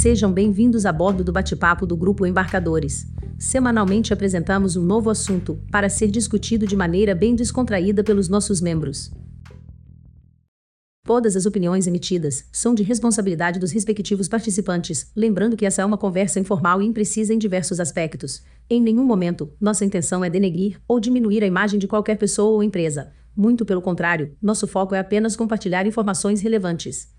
Sejam bem-vindos a bordo do bate-papo do Grupo Embarcadores. Semanalmente apresentamos um novo assunto, para ser discutido de maneira bem descontraída pelos nossos membros. Todas as opiniões emitidas são de responsabilidade dos respectivos participantes, lembrando que essa é uma conversa informal e imprecisa em diversos aspectos. Em nenhum momento, nossa intenção é denegrir ou diminuir a imagem de qualquer pessoa ou empresa. Muito pelo contrário, nosso foco é apenas compartilhar informações relevantes.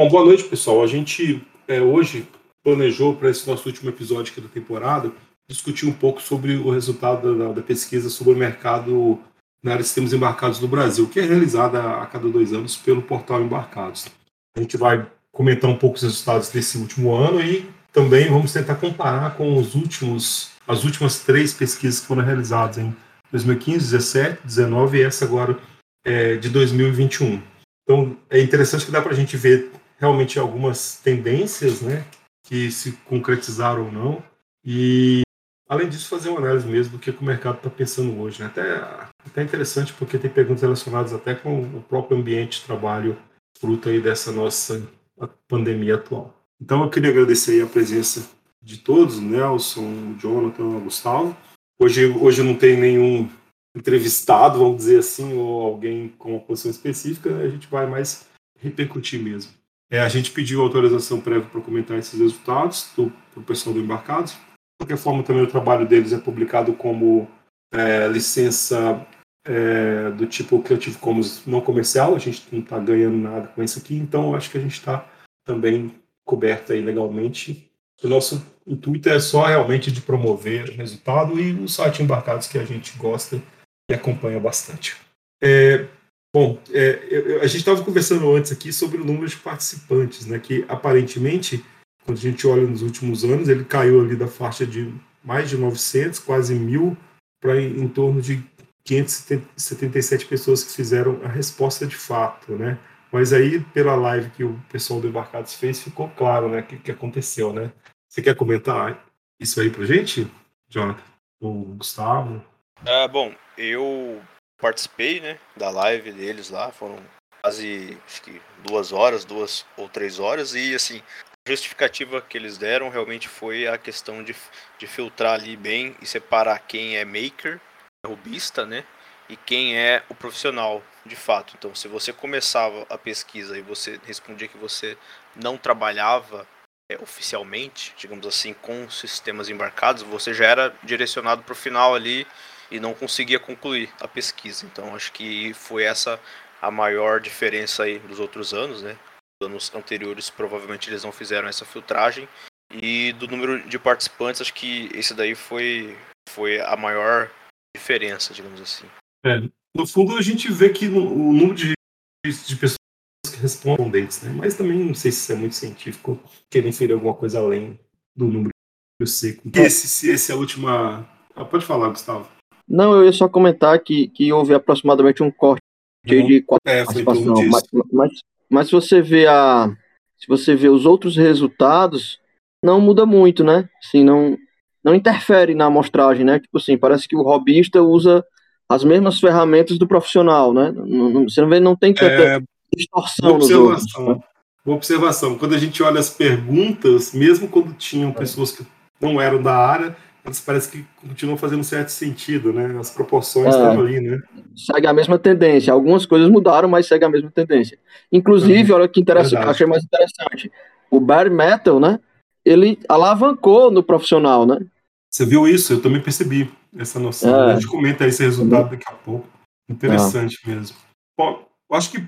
Bom, boa noite, pessoal. A gente é, hoje planejou para esse nosso último episódio aqui da temporada discutir um pouco sobre o resultado da, da pesquisa sobre o mercado na área de sistemas embarcados no Brasil, que é realizada a cada dois anos pelo portal Embarcados. A gente vai comentar um pouco os resultados desse último ano e também vamos tentar comparar com os últimos, as últimas três pesquisas que foram realizadas em 2015, 2017, 2019 e essa agora é, de 2021. Então é interessante que dá para a gente ver realmente algumas tendências, né, que se concretizaram ou não, e além disso fazer uma análise mesmo do que, o mercado está pensando hoje. Né? Até, até interessante porque tem perguntas relacionadas até com o próprio ambiente de trabalho fruto aí dessa nossa pandemia atual. Então eu queria agradecer a presença de todos, o Nelson, Jonathan, Gustavo. Hoje, hoje não tem nenhum entrevistado, vamos dizer assim, ou alguém com uma posição específica, né? a gente vai mais repercutir mesmo. É, a gente pediu autorização prévia para comentar esses resultados para o pessoal do Embarcados. De qualquer forma, também o trabalho deles é publicado como é, licença é, do tipo Creative Commons não comercial. A gente não está ganhando nada com isso aqui, então acho que a gente está também coberto aí legalmente. O nosso intuito é só realmente de promover o resultado e o site Embarcados que a gente gosta e acompanha bastante. É, Bom, é, eu, a gente estava conversando antes aqui sobre o número de participantes, né? Que aparentemente, quando a gente olha nos últimos anos, ele caiu ali da faixa de mais de 900, quase mil, para em, em, torno de 577 pessoas que fizeram a resposta de fato, né? Mas aí, pela live que o pessoal do Embarcados fez, ficou claro, né? O que, que aconteceu, né? Você quer comentar isso aí para gente, Jonathan? Ou Gustavo? Ah, bom, eu participei, né, da live deles lá, foram quase, acho que duas horas, duas ou três horas, e assim, a justificativa que eles deram realmente foi a questão de, de filtrar ali bem e separar quem é maker, robista, né, e quem é o profissional, de fato. Então, se você começava a pesquisa e você respondia que você não trabalhava é, oficialmente, digamos assim, com sistemas embarcados, você já era direcionado para o final ali e não conseguia concluir a pesquisa. Então acho que foi essa a maior diferença aí dos outros anos, né? Anos anteriores provavelmente eles não fizeram essa filtragem e do número de participantes acho que esse daí foi foi a maior diferença, digamos assim. É, no fundo a gente vê que no, o número de, de pessoas que respondentes, né? Mas também não sei se isso é muito científico, querer inferir alguma coisa além do número seco. Esse, esse é a última. Ah, pode falar, Gustavo. Não, eu ia só comentar que, que houve aproximadamente um corte uhum. de quatro é, participação. Mas, mas, mas se você vê a. Se você vê os outros resultados, não muda muito, né? Assim, não, não interfere na amostragem, né? Tipo assim, parece que o robista usa as mesmas ferramentas do profissional, né? Não, não, você não vê, não tem tanta é, distorção nos outros. Né? Boa observação. Quando a gente olha as perguntas, mesmo quando tinham pessoas que não eram da área, elas parece que continuam fazendo certo sentido, né? As proporções é, estão ali, né? Segue a mesma tendência. Algumas coisas mudaram, mas segue a mesma tendência. Inclusive, uhum. olha que interessante, achei mais interessante. O bare metal, né? Ele alavancou no profissional, né? Você viu isso? Eu também percebi essa noção. É. A gente comenta esse resultado daqui a pouco. Interessante é. mesmo. Bom, eu acho que.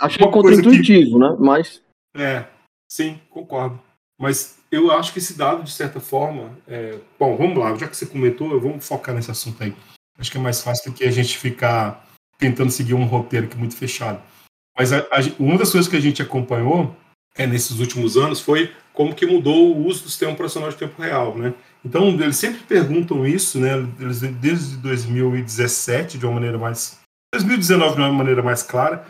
Achei contra-intuitivo, que... né? Mas. É, sim, concordo. Mas eu acho que esse dado, de certa forma. É... Bom, vamos lá, já que você comentou, eu vou focar nesse assunto aí. Acho que é mais fácil do que a gente ficar tentando seguir um roteiro que é muito fechado. Mas a, a, uma das coisas que a gente acompanhou é, nesses últimos anos foi como que mudou o uso do sistema operacional de tempo real, né? Então, eles sempre perguntam isso, né? Eles, desde 2017, de uma maneira mais... 2019, de uma maneira mais clara,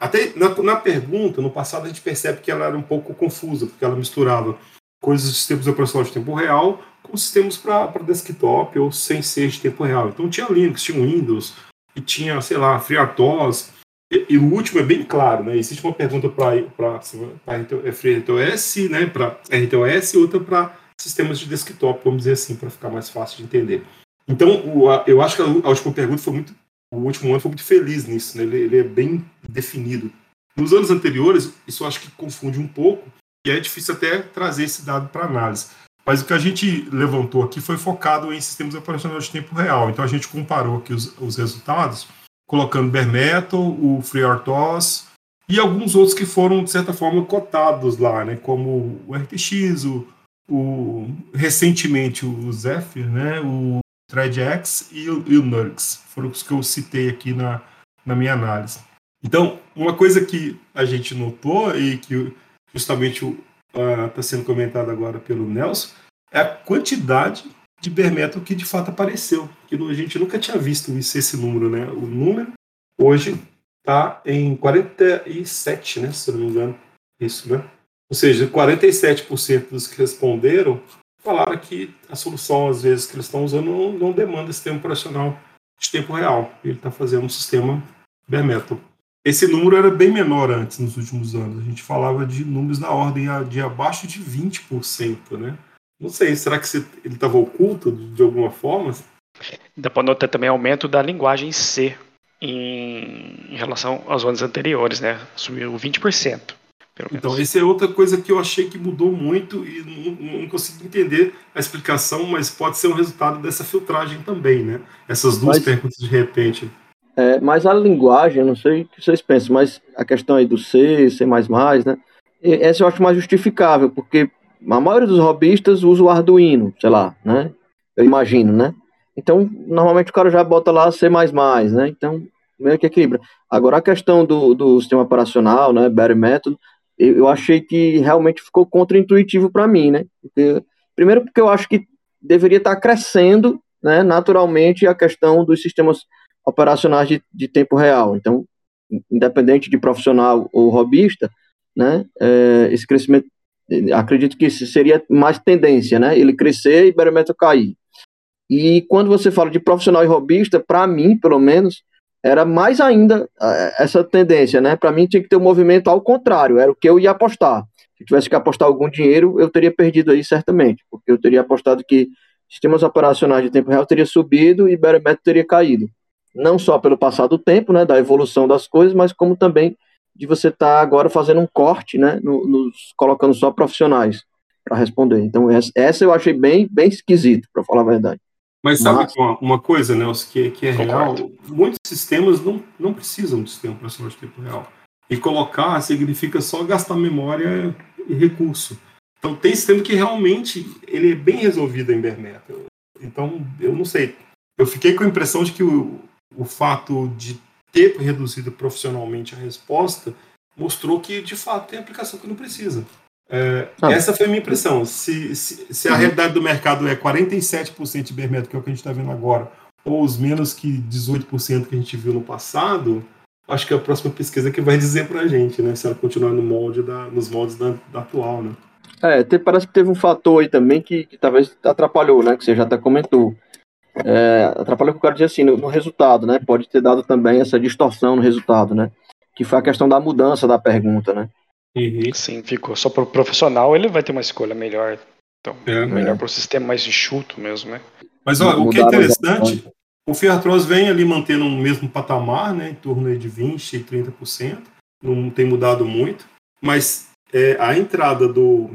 até na, na, pergunta, no passado, a gente percebe que ela era um pouco confusa, porque ela misturava coisas de sistemas operacionais de tempo real com sistemas para desktop ou sem ser de tempo real. Então tinha Linux, tinha Windows, e tinha, sei lá, FreeRTOS, E, e, o último é bem claro, né? Existe uma pergunta para RTOS, né? Para RTOS e outra para sistemas de desktop, vamos dizer assim, para ficar mais fácil de entender. Então, o, a, eu acho que a, a, última pergunta foi muito. O último ano foi muito feliz nisso, né? Ele, ele é bem definido. Nos anos anteriores, isso acho que confunde um pouco, e é difícil até trazer esse dado para análise. Mas o que a gente levantou aqui foi focado em sistemas operacionais de tempo real. Então a gente comparou aqui os, os resultados, colocando Bare Metal, o FreeRTOS e alguns outros que foram, de certa forma, cotados lá, né? como o RTX, o, o recentemente o Zephyr, né? o ThreadX e o, e o Nux. Foram os que eu citei aqui na, na minha análise. Então, uma coisa que a gente notou e que justamente está uh, sendo comentado agora pelo Nelson é a quantidade de bare que de fato apareceu. Que a gente nunca tinha visto isso, esse número, né? O número hoje está em 47, né? Se não me engano. Isso, né? Ou seja, 47% dos que responderam falaram que a solução, às vezes, que eles estão usando não, não demanda sistema operacional de tempo real. Ele está fazendo um sistema bare metal. Esse número era bem menor antes, nos últimos anos. A gente falava de números na ordem de abaixo de 20%, né? Não sei, será que ele estava oculto de, de, alguma forma? Dá para notar também aumento da linguagem C em, em relação aos anos anteriores, né? Subiu 20%. Então, essa é outra coisa que eu achei que mudou muito e não, não consigo entender a explicação, mas pode ser um resultado dessa filtragem também, né? Essas duas mas... perguntas de repente. É, mas a linguagem, não sei o que vocês pensam, mas a questão aí do C, C++, né? Essa eu acho mais justificável, porque a maioria dos robistas usa o Arduino, sei lá, né? Eu imagino, né? Então, normalmente o cara já bota lá C++, né? Então, meio que equilibra. Agora, a questão do, do sistema operacional, né, Bare Method, eu, eu achei que realmente ficou contraintuitivo para mim, né? Porque, primeiro porque eu acho que deveria estar crescendo, né, naturalmente, a questão dos sistemas operacionais de, de tempo real. Então, independente de profissional ou robista, né, é, esse crescimento, acredito que seria mais tendência, né, ele crescer e barometro cair. E quando você fala de profissional e robista, para mim, pelo menos, era mais ainda essa tendência, né? Para mim tinha que ter um movimento ao contrário, era o que eu ia apostar. Se tivesse que apostar algum dinheiro, eu teria perdido aí certamente, porque eu teria apostado que sistemas operacionais de tempo real teria subido e barometro teria caído não só pelo passar do tempo, né, da evolução das coisas, mas como também de você estar tá agora fazendo um corte, né, no, nos, colocando só profissionais para responder. Então essa, essa, eu achei bem, bem esquisito, para falar a verdade. Mas sabe mas... uma, uma, coisa, Nelson, que, que é real? Muitos sistemas não, não precisam de sistema operacional de tempo real. E colocar significa só gastar memória e recurso. Então tem sistema que realmente ele é bem resolvido em bare metal. Então, eu não sei. Eu fiquei com a impressão de que o, o fato de ter reduzido profissionalmente a resposta mostrou que, de fato, tem aplicação que não precisa. É, ah. Essa foi a minha impressão. Se, se, se a uhum. realidade do mercado é 47% de Bermeto, que é o que a gente está vendo agora, ou os menos que 18% que a gente viu no passado, acho que é a próxima pesquisa que vai dizer para a gente, né? Se ela continuar no molde da, nos moldes da, da atual, né? É, te, parece que teve um fator aí também que, que talvez atrapalhou, né? Que você já até comentou é, atrapalha o que eu quero dizer assim, no, no, resultado, né? Pode ter dado também essa distorção no resultado, né? Que foi a questão da mudança da pergunta, né? Uhum. Sim, ficou. Só para o profissional ele vai ter uma escolha melhor. Então, é, melhor é. para o sistema mais enxuto mesmo, né? Mas ó, o que é interessante, o Fiatros vem ali mantendo o mesmo patamar, né? Em torno de 20% e 30%. Não tem mudado muito. Mas é, a entrada do,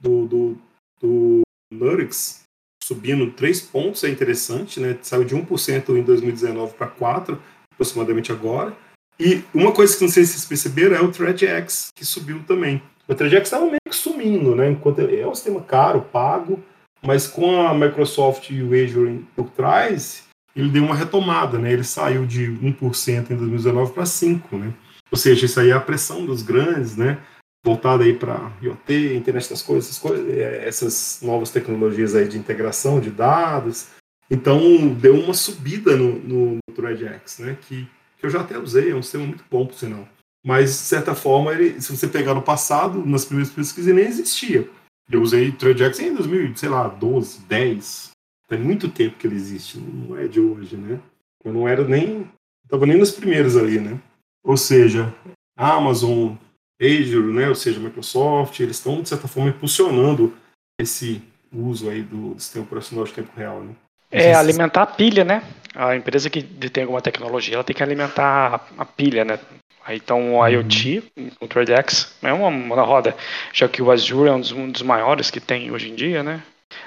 do, do, do Nurix subindo 3 pontos, é interessante, né? Saiu de 1% em 2019 para 4%, aproximadamente agora. E uma coisa que não sei se vocês perceberam é o ThreadX, que subiu também. O ThreadX estava meio que sumindo, né? Enquanto é um sistema caro, pago, mas com a Microsoft e o Azure por trás, ele deu uma retomada, né? Ele saiu de 1% em 2019 para 5%, né? Ou seja, isso aí é a pressão dos grandes, né? voltada aí para IoT, internet das coisas, essas, coisas, é, essas novas tecnologias aí de integração de dados. Então, deu uma subida no, no, no ThreadX, né? Que, que eu já até usei, é um sistema muito bom, por sinal. Mas, de certa forma, ele, se você pegar no passado, nas primeiras pesquisas, ele nem existia. Eu usei ThreadX em 2000, sei lá, 12, 10. Tem muito tempo que ele existe, não é de hoje, né? Eu não era nem. Estava nem nos primeiros ali, né? Ou seja, Amazon, Azure, né, ou seja, Microsoft, eles estão, de certa forma, impulsionando esse uso aí do sistema operacional de tempo real. Né? É alimentar a pilha, né? A empresa que tem alguma tecnologia, ela tem que alimentar a pilha, né? Aí então o IoT, uhum. o TradeX, é uma, uma roda, já que o Azure é um dos, um dos, maiores que tem hoje em dia, né?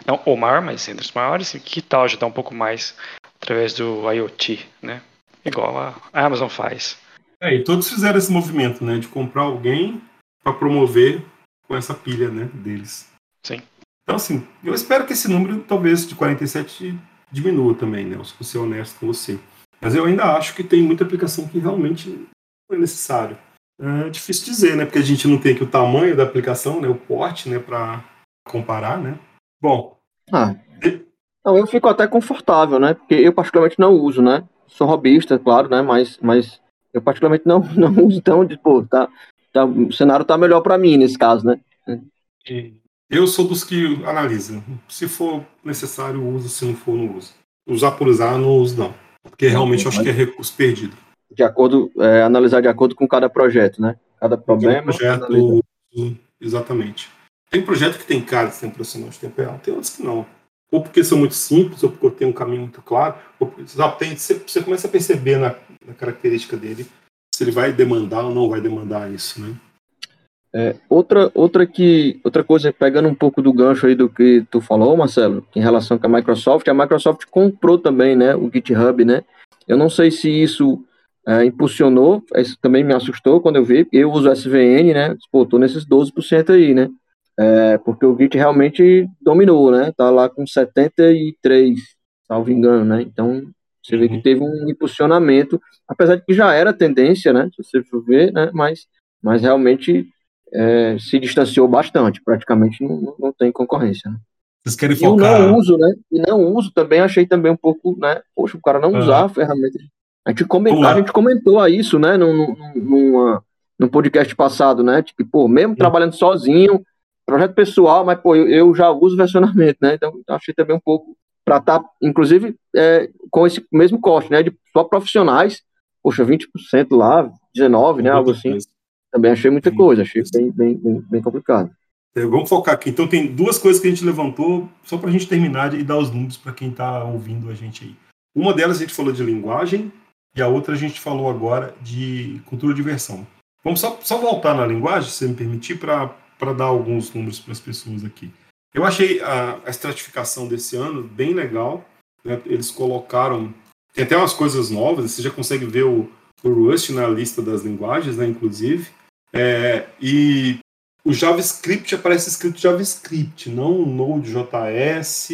Não o maior, mas entre os maiores, que tal ajudar um pouco mais através do IoT, né? Igual a Amazon faz. É, e todos fizeram esse movimento, né? De comprar alguém para promover com essa pilha, né? Deles. Sim. Então, assim, eu espero que esse número, talvez, de 47 diminua também, né? Se eu ser honesto com você. Mas eu ainda acho que tem muita aplicação que realmente não é necessário. É difícil dizer, né? Porque a gente não tem aqui o tamanho da aplicação, né? O porte, né? Para comparar, né? Bom. Ah, não, eu fico até confortável, né? Porque eu particularmente não uso, né? Sou robista, claro, né? Mas, mas eu particularmente não, não uso, então, tipo, tá, tá, o cenário tá melhor para mim nesse caso, né? Eu sou dos que analisam. Se for necessário, uso. Se não for, não uso. Usar por usar, não uso, não. Porque realmente eu acho que é recurso perdido. De acordo, é, analisar de acordo com cada projeto, né? Cada problema. Cada projeto, exatamente. Tem projeto que tem cara de tempo profissional de tempo real, tem outros que não. Ou porque são muito simples, ou porque tem um caminho muito claro, ou porque você, você começa a perceber na, na característica dele se ele vai demandar ou não vai demandar isso, né? É, outra, outra, que, outra coisa, pegando um pouco do gancho aí do que tu falou, Marcelo, em relação com a Microsoft, a Microsoft comprou também né, o GitHub, né? Eu não sei se isso é, impulsionou, isso também me assustou quando eu vi, eu uso SVN, né? Pô, tô nesses 12% aí, né? É, porque o Git realmente dominou, né? Tá lá com 73, salvo engano, né? Então, você vê que uhum. teve um impulsionamento, apesar de que já era tendência, né? Se você for ver, né? Mas, mas realmente é, se distanciou bastante, praticamente não, não tem concorrência. Né? Vocês querem focar? E não uso, né? E não uso também, achei também um pouco, né? Poxa, o cara não uhum. usar a ferramenta. A gente, comentou, a gente comentou isso, né? Num, num, podcast passado, né? Tipo, pô, mesmo uhum. trabalhando sozinho, projeto pessoal, mas, pô, eu, eu já uso versionamento, né? Então, achei também um pouco para estar, tá, inclusive, é, com esse mesmo corte, né? De só profissionais, poxa, 20% lá, 19%, né? Algo assim. Também achei muita coisa, achei bem, bem, bem, bem complicado. É, vamos focar aqui. Então, tem duas coisas que a gente levantou, só para a gente terminar e dar os números para quem está ouvindo a gente aí. Uma delas a gente falou de linguagem, e a outra a gente falou agora de cultura de versão. Vamos só, só voltar na linguagem, se me permitir, para dar alguns números para as pessoas aqui. Eu achei a, a, estratificação desse ano bem legal. Né? Eles colocaram. Tem até umas coisas novas, você já consegue ver o, o Rust na lista das linguagens, né, inclusive. É, e o JavaScript aparece escrito JavaScript, não Node.js.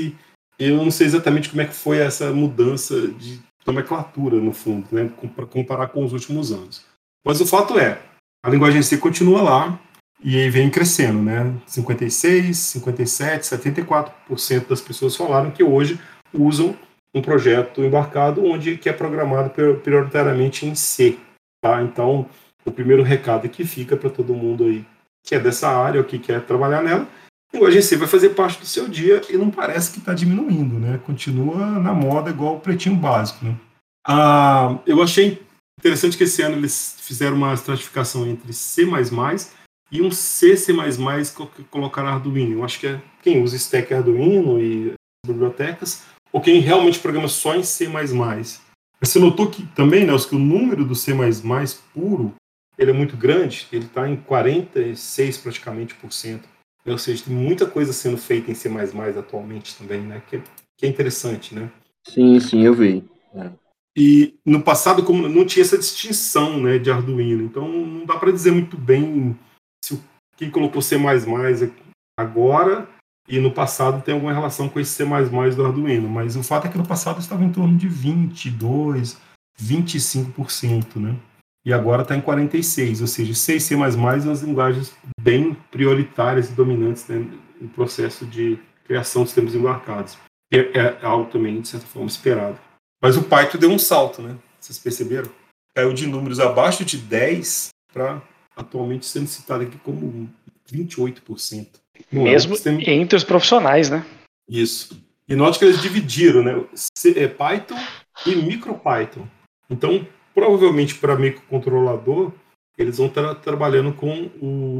Eu não sei exatamente como é que foi essa mudança de nomenclatura, no fundo, né, para comparar com os últimos anos. Mas o fato é, a linguagem em si continua lá e aí vem crescendo, né? 56, 57, 74% das pessoas falaram que hoje usam um projeto embarcado onde que é programado prioritariamente em C, tá? Então, o primeiro recado que fica para todo mundo aí que é dessa área ou que quer trabalhar nela, a linguagem C vai fazer parte do seu dia e não parece que está diminuindo, né? Continua na moda igual o pretinho básico, né? Ah, eu achei interessante que esse ano eles fizeram uma estratificação entre C++ e um C, que colocaram Arduino. Eu acho que é quem usa stack Arduino e bibliotecas, ou quem realmente programa só em C++. Você notou que também, Nelson, que o número do C++ puro ele é muito grande, ele está em 46 praticamente por cento. Ou seja, tem muita coisa sendo feita em C++ atualmente também, né? Que, que é interessante, né? Sim, sim, eu vi. É. E no passado, como não tinha essa distinção, né, de Arduino, então não dá para dizer muito bem se quem colocou C++ agora e no passado tem alguma relação com esse C++ do Arduino, mas o fato é que no passado estava em torno de 22, 25%, né? E agora está em 46, ou seja, C e C++ as linguagens bem prioritárias e dominantes né, no processo de criação de sistemas embarcados. É, é algo também, de certa forma, esperado. Mas o Python deu um salto, né? Vocês perceberam? Caiu de números abaixo de 10 para atualmente sendo citado aqui como 28%. Não é Mesmo é entre os profissionais, né? Isso. E note que eles dividiram, né? É Python e MicroPython. Então, provavelmente para microcontrolador, eles vão estar trabalhando com o,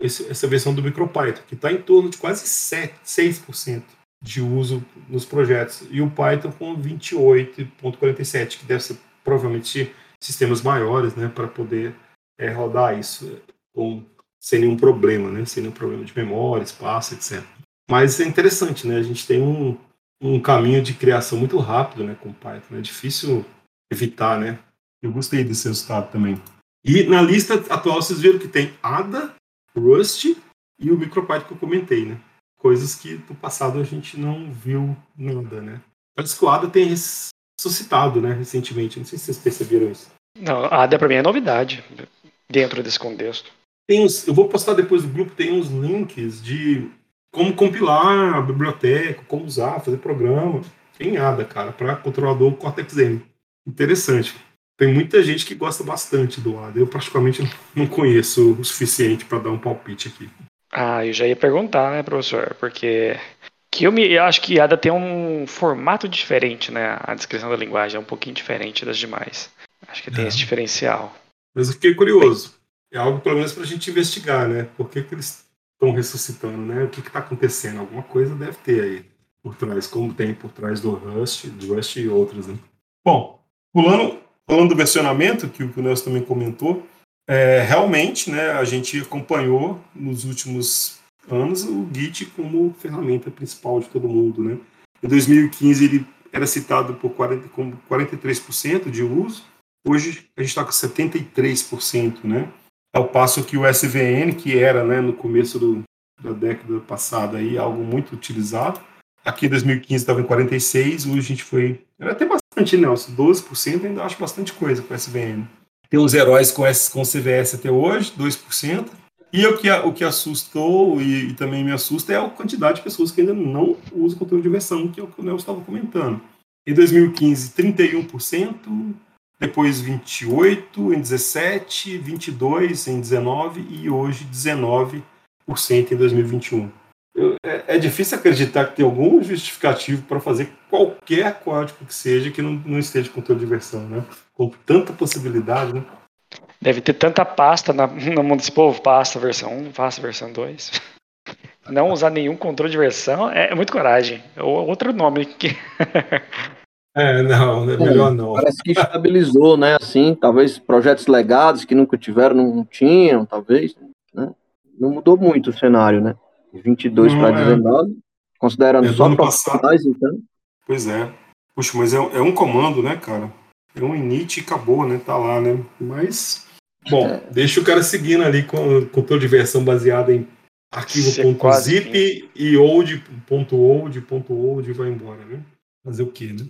esse, essa versão do MicroPython, que está em torno de quase 7, 6% de uso nos projetos. E o Python com 28.47, que deve ser provavelmente sistemas maiores, né, para poder é, rodar isso com, sem nenhum problema, né, sem nenhum problema de memória, espaço, etc. Mas é interessante, né, a gente tem um, um caminho de criação muito rápido, né, com Python. É difícil evitar, né. Eu gostei desse resultado também. E na lista atual vocês viram que tem ADA, Rust e o MicroPython que eu comentei, né? Coisas que no passado a gente não viu nada, né? Parece que o ADA tem ressuscitado, né, recentemente. Não sei se vocês perceberam isso. Não, a ADA para mim é novidade dentro desse contexto. Tem uns, eu vou postar depois do grupo, tem uns links de como compilar a biblioteca, como usar, fazer programa. Tem ADA, cara, para controlador Cortex-M. Interessante. Tem muita gente que gosta bastante do ADA. Eu praticamente não conheço o suficiente para dar um palpite aqui. Ah, eu já ia perguntar, né, professor? Porque que eu, me, eu acho que ADA tem um formato diferente, né? A descrição da linguagem é um pouquinho diferente das demais. Acho que tem é. esse diferencial. Mas eu fiquei curioso. É algo, pelo menos, para a gente investigar, né? Por que, que eles estão ressuscitando, né? O que está acontecendo? Alguma coisa deve ter aí por trás, como tem por trás do Rust, do Rust e outros, né? Bom, pulando Falando do versionamento, que o Nelson também comentou, é, realmente né, a gente acompanhou nos últimos anos o Git como ferramenta principal de todo mundo. Né? Em 2015 ele era citado por 40, como 43% de uso, hoje a gente está com 73%, né? ao passo que o SVN, que era né, no começo do, da década passada aí, algo muito utilizado, aqui em 2015 estava em 46%, hoje a gente foi, era até bastante, Nelson. 12% ainda acho bastante coisa com SVN. Tem uns heróis com, S, com CVS até hoje, 2%. E o que, o que assustou e, e, também me assusta é a quantidade de pessoas que ainda não usam conteúdo de versão, que é o que o Nelson estava comentando. Em 2015, 31%, depois 28%, em 17%, 22% em 19% e hoje 19% em 2021 é, é, difícil acreditar que tem algum justificativo para fazer qualquer código que seja que não, não esteja com toda diversão, né? Com tanta possibilidade, né? Deve ter tanta pasta na, no mundo desse povo, pasta versão 1, pasta versão 2. Não usar nenhum controle de versão é, é muito coragem. É outro nome que. É, não, é melhor não. Parece que estabilizou, né? Assim, talvez projetos legados que nunca tiveram, não tinham, talvez. Né? Não mudou muito o cenário, né? 22 para é. 19, considerando é só profissionais, então. Pois é. Puxa, mas é, é, um comando, né, cara? É um init e acabou, né? Tá lá, né? Mas. Bom, é. deixa o cara seguindo ali com, com toda diversão baseada em arquivo.zip é e old.old.old vai embora, né? Fazer o quê, né?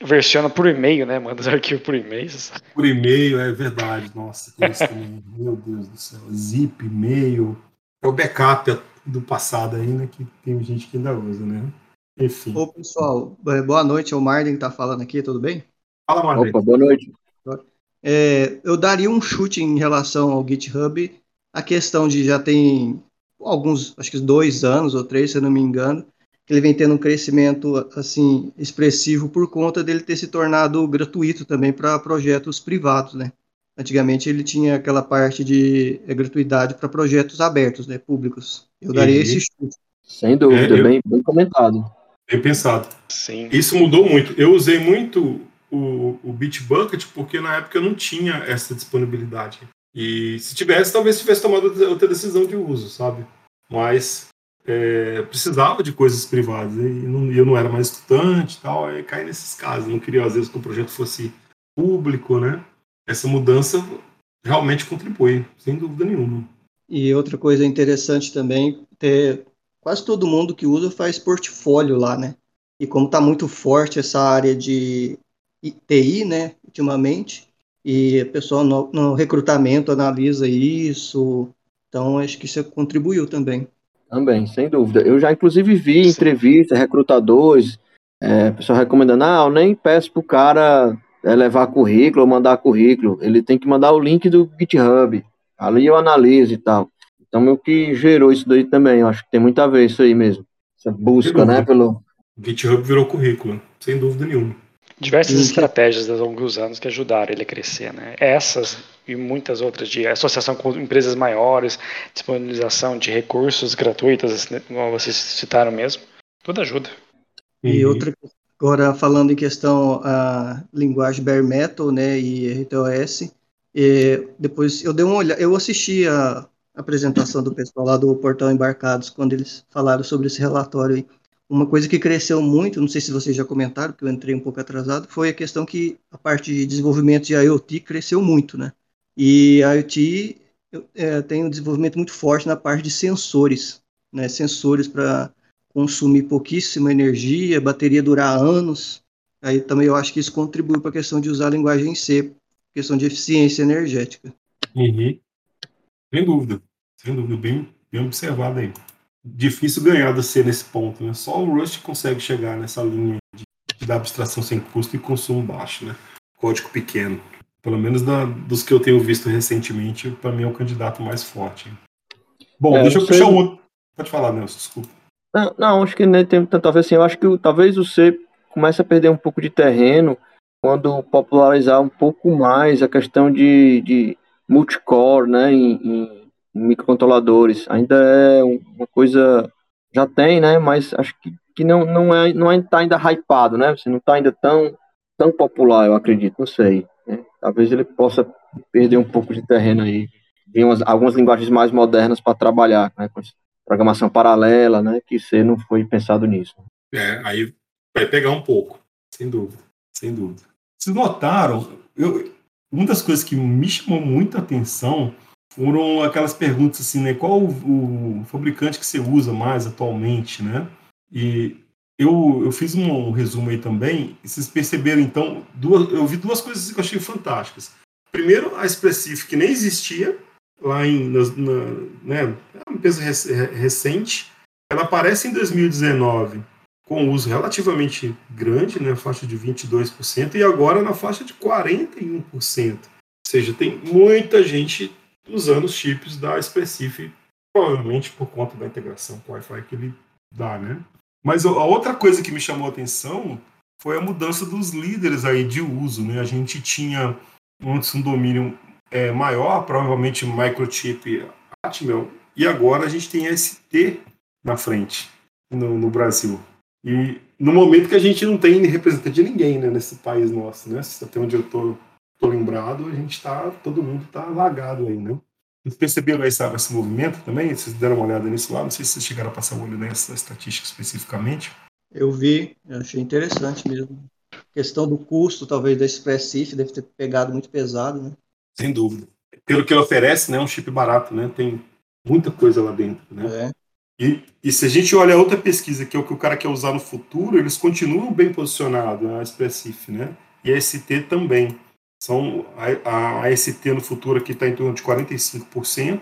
Versiona por e-mail, né? Manda os arquivos por e-mail. Por e-mail, é verdade. Nossa, Meu Deus do céu. Zip, e-mail. É o backup do passado ainda, que tem gente que ainda usa, né? Enfim. Ô, pessoal, é, boa noite, é o Marden que tá falando aqui, tudo bem? Fala, Marden. Opa, boa noite. É, eu daria um chute em relação ao GitHub, a questão de já tem alguns, acho que dois anos ou três, se eu não me engano, que ele vem tendo um crescimento assim expressivo por conta dele ter se tornado gratuito também para projetos privados, né? Antigamente ele tinha aquela parte de é, gratuidade para projetos abertos, né, públicos. Eu daria esse chute. Sem dúvida, é, eu, bem, bem comentado. Bem pensado. Sim. Isso mudou muito. Eu usei muito o, o Bitbucket porque na época eu não tinha essa disponibilidade. E se tivesse, talvez tivesse tomado outra decisão de uso, sabe? Mas é, precisava de coisas privadas e não, eu não era mais estudante e tal, aí cai nesses casos. Eu não queria, às vezes, que o projeto fosse público, né? Essa mudança realmente contribui, sem dúvida nenhuma. E outra coisa interessante também, ter quase todo mundo que usa faz portfólio lá, né? E como está muito forte essa área de TI, né, ultimamente, e o pessoal no, no, recrutamento analisa isso, então acho que isso contribuiu também. Também, sem dúvida. Eu já inclusive vi entrevistas, recrutadores, é, pessoal recomendando, ah, eu nem peço pro cara é levar currículo, mandar currículo, ele tem que mandar o link do GitHub. Ali eu analiso e tal. Então, o que gerou isso daí também, eu acho que tem muito a ver isso aí mesmo. Essa busca, né, pelo... GitHub virou currículo, sem dúvida nenhuma. Diversas Sim. estratégias ao longo dos anos que ajudaram ele a crescer, né? Essas e muitas outras de associação com empresas maiores, disponibilização de recursos gratuitos, como vocês citaram mesmo, tudo ajuda. E uhum. outra agora falando em questão a linguagem bare metal, né, e RTOS, e depois eu dei uma olhada, eu assisti a apresentação do pessoal lá do Portal Embarcados quando eles falaram sobre esse relatório aí. Uma coisa que cresceu muito, não sei se vocês já comentaram, que eu entrei um pouco atrasado, foi a questão que a parte de desenvolvimento de IoT cresceu muito, né? E a IoT é, tem um desenvolvimento muito forte na parte de sensores, né? Sensores para consumir pouquíssima energia, bateria durar anos. Aí também eu acho que isso contribui para a questão de usar a linguagem C, questão de eficiência energética. Uhum. Sem dúvida, sem dúvida, bem, bem observado aí. Difícil ganhar do C nesse ponto, né? Só o Rust consegue chegar nessa linha de, de abstração sem custo e consumo baixo, né? Código pequeno. Pelo menos da, dos que eu tenho visto recentemente, para mim é o candidato mais forte. Bom, é, deixa eu puxar um outro. Pode falar, Nelson, desculpa. Não, não, acho que nem tem tanto a ver assim. Eu acho que talvez o C comece a perder um pouco de terreno quando popularizar um pouco mais a questão de, de multicore, né, em, em, microcontroladores. Ainda é uma coisa já tem, né, mas acho que, que não não é não está ainda hypado, né? Você não está ainda tão tão popular, eu acredito, não sei. Né? Talvez ele possa perder um pouco de terreno aí. Tem umas, algumas linguagens mais modernas para trabalhar, né, com programação paralela, né, que C não foi pensado nisso. É, aí vai pegar um pouco, sem dúvida, sem dúvida. Vocês notaram, eu, uma das coisas que me chamou muita atenção foram aquelas perguntas assim, né? Qual o, o fabricante que você usa mais atualmente, né? E eu, eu fiz um, um, resumo aí também, e vocês perceberam então, duas, eu vi duas coisas que eu achei fantásticas. Primeiro, a Expressif, que nem existia lá em, na, né, é uma empresa recente, ela aparece em 2019 com uso relativamente grande, né, faixa de 22%, e agora na faixa de 41%. Ou seja, tem muita gente usando os chips da Specific, provavelmente por conta da integração com o Wi-Fi que ele dá, né? Mas a outra coisa que me chamou a atenção foi a mudança dos líderes aí de uso, né? A gente tinha antes um domínio é, maior, provavelmente microchip Atmel, e agora a gente tem ST na frente no, no Brasil. E no momento que a gente não tem representante de ninguém né, nesse país nosso, né? Até onde eu tô, tô lembrado, a gente tá, todo mundo tá lagado aí, né? Vocês perceberam esse, esse movimento também? Vocês deram uma olhada nisso lá? Não sei se vocês chegaram a passar o olho nessa estatística especificamente. Eu vi, eu achei interessante mesmo. A questão do custo, talvez, da Expressif deve ter pegado muito pesado, né? Sem dúvida. Pelo que ele oferece, né? É um chip barato, né? Tem muita coisa lá dentro, né? É. E, e, se a gente olha outra pesquisa, que é o que o cara quer usar no futuro, eles continuam bem posicionados, a Expressif, né? E a ST também. São, a, a ST no futuro aqui está em torno de 45%,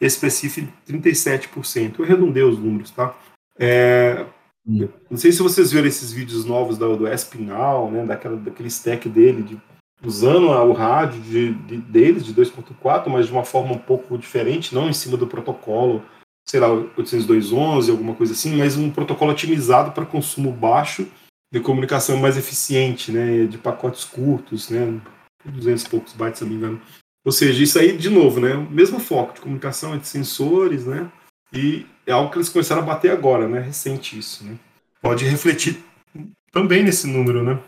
a Expressif 37%. Eu redondei os números, tá? É, hum. não sei se vocês viram esses vídeos novos do, do Espinal, né? Daquela, daquele stack dele, de, usando o rádio de, de, deles, de 2.4, mas de uma forma um pouco diferente, não em cima do protocolo sei lá, 802.11, alguma coisa assim, mas um protocolo otimizado para consumo baixo de comunicação mais eficiente, né, de pacotes curtos, né, 200 e poucos bytes, se não me engano. Ou seja, isso aí, de novo, né, o mesmo foco de comunicação entre sensores, né, e é algo que eles começaram a bater agora, né, recente isso, né. Pode refletir também nesse número, né.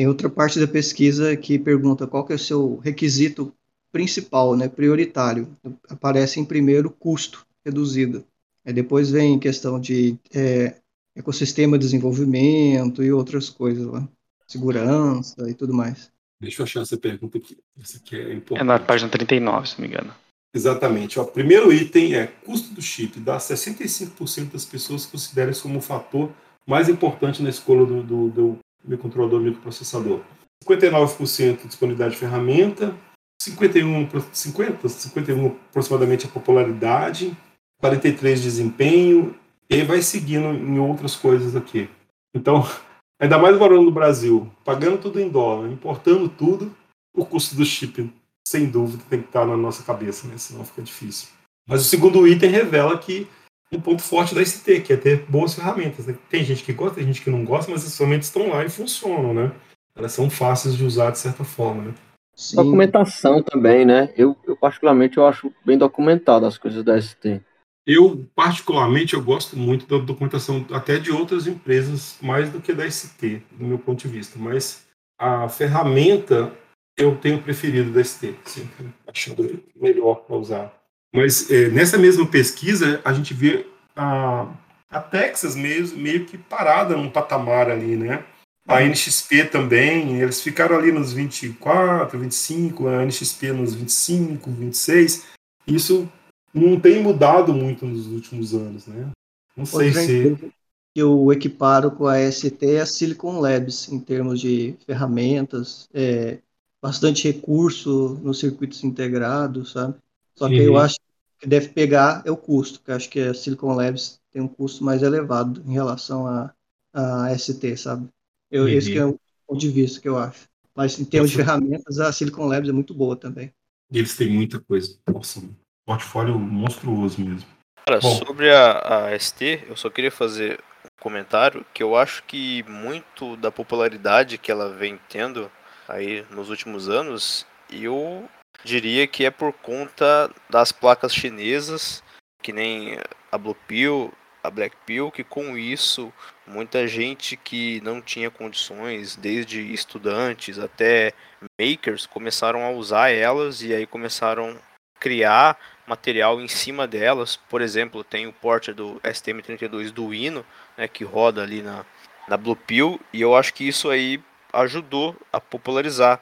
Tem outra parte da pesquisa que pergunta qual que é o seu requisito principal, né, prioritário. Aparece em primeiro custo reduzido. Aí depois vem questão de é, ecossistema de desenvolvimento e outras coisas lá, segurança e tudo mais. Deixa eu achar essa pergunta aqui. Essa aqui é importante. É na página 39, se não me engano. Exatamente. O primeiro item é custo do chip. Dá 65% das pessoas consideram isso como o fator mais importante na escolha do, do, do microcontrolador microprocessador. 59% disponibilidade de ferramenta, 51, 50, 51 aproximadamente a popularidade, 43 desempenho, e vai seguindo em outras coisas aqui. Então, ainda mais valor no Brasil, pagando tudo em dólar, importando tudo, o custo do chip, sem dúvida, tem que estar na nossa cabeça, né? senão fica difícil. Mas o segundo item revela que um ponto forte da ST, que é ter boas ferramentas. Né? Tem gente que gosta, tem gente que não gosta, mas as ferramentas estão lá e funcionam, né? elas são fáceis de usar de certa forma, né? Sim. Documentação também, né? Eu, eu particularmente eu acho bem documentado as coisas da ST. Eu, particularmente, eu gosto muito da documentação até de outras empresas, mais do que da ST, do meu ponto de vista. Mas a ferramenta eu tenho preferido da ST, sempre achando melhor para usar. Mas é, nessa mesma pesquisa, a gente vê a, a Texas meio, meio que parada num patamar ali, né? A NXP também, eles ficaram ali nos 24, 25, a NXP nos 25, 26. Isso não tem mudado muito nos últimos anos, né? Não sei Outra se. Eu equiparo com a ST é a Silicon Labs, em termos de ferramentas, é, bastante recurso nos circuitos integrados, sabe? Só que uhum. eu acho que deve pegar é o custo, que eu acho que a Silicon Labs tem um custo mais elevado em relação a, a ST, sabe? Eu, esse é o ponto de vista que eu acho. Mas em termos Nossa. de ferramentas, a Silicon Labs é muito boa também. Eles têm muita coisa. Nossa, portfólio monstruoso mesmo. Cara, Bom. sobre a, a ST, eu só queria fazer um comentário que eu acho que muito da popularidade que ela vem tendo aí nos últimos anos, eu diria que é por conta das placas chinesas, que nem a Blue Pill, a Black Pill, que com isso muita gente que não tinha condições, desde estudantes até makers, começaram a usar elas e aí começaram a criar material em cima delas. Por exemplo, tem o porte do STM32 do Hino, né, que roda ali na, na Blue Pill, e eu acho que isso aí ajudou a popularizar.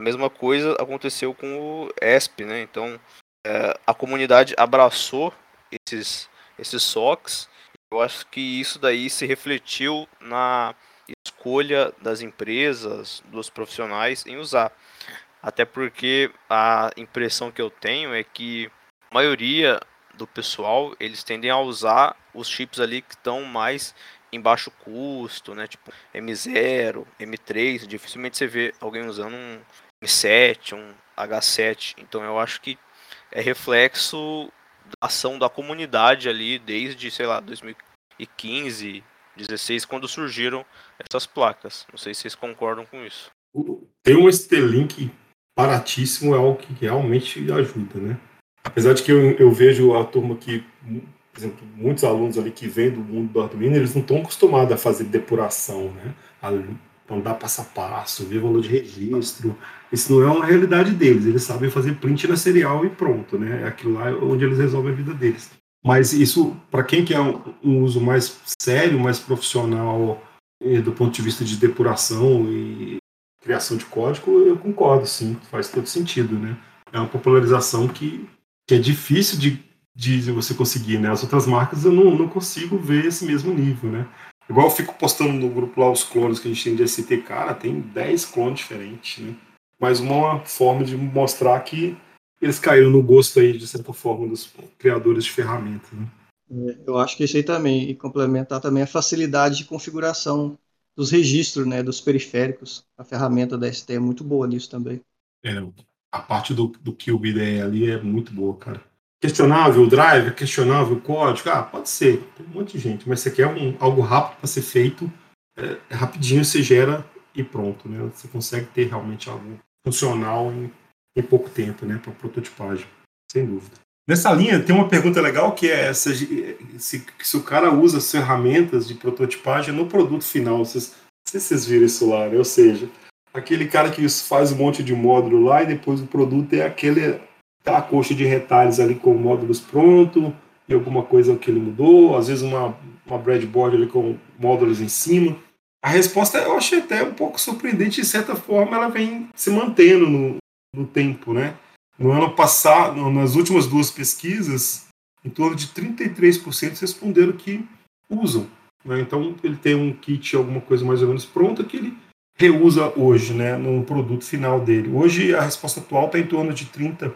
A mesma coisa aconteceu com o ESP, né? Então é, a comunidade abraçou esses, esses SOCs. Eu acho que isso daí se refletiu na escolha das empresas, dos profissionais em usar. Até porque a impressão que eu tenho é que a maioria do pessoal, eles tendem a usar os chips ali que estão mais em baixo custo, né? Tipo M0, M3, dificilmente você vê alguém usando um M7, um H7. Então eu acho que é reflexo da ação da comunidade ali desde, sei lá, 2015, 16, quando surgiram essas placas. Não sei se vocês concordam com isso. Tem um ST-Link baratíssimo, é algo que realmente ajuda, né? Apesar de que eu, eu vejo a turma que, por exemplo, muitos alunos ali que vêm do mundo do Arduino, eles não estão acostumados a fazer depuração, né? A andar passo a passo, ver valor de registro. Isso não é uma realidade deles. Eles sabem fazer print na serial e pronto, né? É aquilo lá onde eles resolvem a vida deles. Mas isso, para quem quer um, um, uso mais sério, mais profissional, eh, do ponto de vista de depuração e criação de código, eu concordo, sim, faz todo sentido, né? É uma popularização que, que é difícil de, de você conseguir, né? As outras marcas eu não, não consigo ver esse mesmo nível, né? Igual eu fico postando no grupo lá os clones que a gente tem de ST, cara, tem 10 clones diferentes, né? Mas uma forma de mostrar que eles caíram no gosto aí, de certa forma, dos criadores de ferramentas, né? É, eu acho que isso aí também, e complementar também a facilidade de configuração dos registros, né, dos periféricos. A ferramenta da ST é muito boa nisso também. É, a parte do, do QBDE ali é muito boa, cara. Questionável o drive, questionável o código, ah, pode ser, tem um monte de gente, mas você quer um, algo rápido para ser feito, é, é, rapidinho você gera e pronto, né? Você consegue ter realmente algo funcional em, em pouco tempo, né, para prototipagem, sem dúvida. Nessa linha, tem uma pergunta legal que é essa, se, se o cara usa as ferramentas de prototipagem no produto final, vocês, não sei se vocês viram isso lá, né? ou seja, aquele cara que faz um monte de módulo lá e depois o produto é aquele a coxa de retalhos ali com módulos pronto e alguma coisa que ele mudou, às vezes uma, uma breadboard ali com módulos em cima. A resposta eu achei até um pouco surpreendente, de certa forma ela vem se mantendo no, no tempo, né? No ano passado, nas últimas duas pesquisas, em torno de 33% responderam que usam. Né? Então ele tem um kit, alguma coisa mais ou menos pronta que ele reusa hoje, né, no produto final dele. Hoje a resposta atual está em torno de 30 e 1%.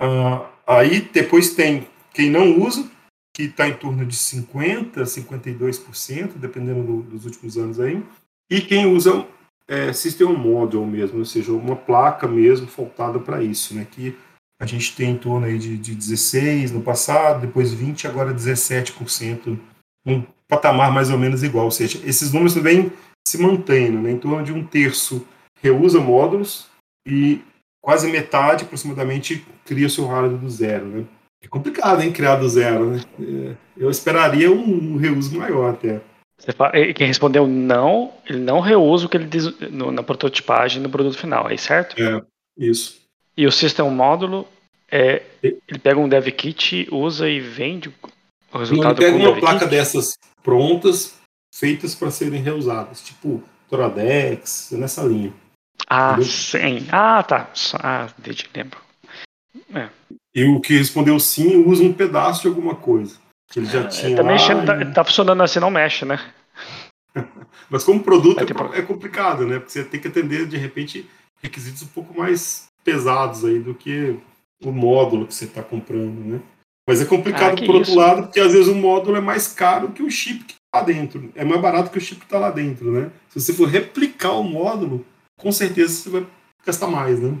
Uh, aí depois tem quem não usa, que está em torno de 50%, 52%, dependendo do, dos últimos anos aí, e quem usa é, System Model mesmo, ou seja, uma placa mesmo faltada para isso, né, que a gente tem em torno aí de, de 16% no passado, depois 20%, agora 17%, um patamar mais ou menos igual, ou seja, esses números vêm se mantendo, né? Em torno de um terço reusa módulos e quase metade, aproximadamente, cria o seu hardware do zero, né? É complicado, hein, criar do zero, né? É, eu esperaria um, um reuso maior até. Fala, quem respondeu não, ele não reusa o que ele diz no, na prototipagem no produto final, aí certo? É, isso. E o System Módulo, é, ele pega um dev kit, usa e vende o resultado Não, ele pega uma placa kit? dessas prontas, feitas para serem reusadas, tipo Toradex, nessa linha. Ah, entendeu? sim. Ah, tá. Ah, desde lembro. É. E o que respondeu sim usa um pedaço de alguma coisa. Que ele já é, tinha. Tá, mexendo, tá, tá, funcionando assim, não mexe, né? Mas como produto é, é complicado, né? Porque você tem que atender, de repente, requisitos um pouco mais pesados aí do que o módulo que você está comprando, né? Mas é complicado ah, por outro isso? lado, porque às vezes o módulo é mais caro que o chip que está dentro. É mais barato que o chip que está lá dentro, né? Se você for replicar o módulo, com certeza você vai gastar mais, né?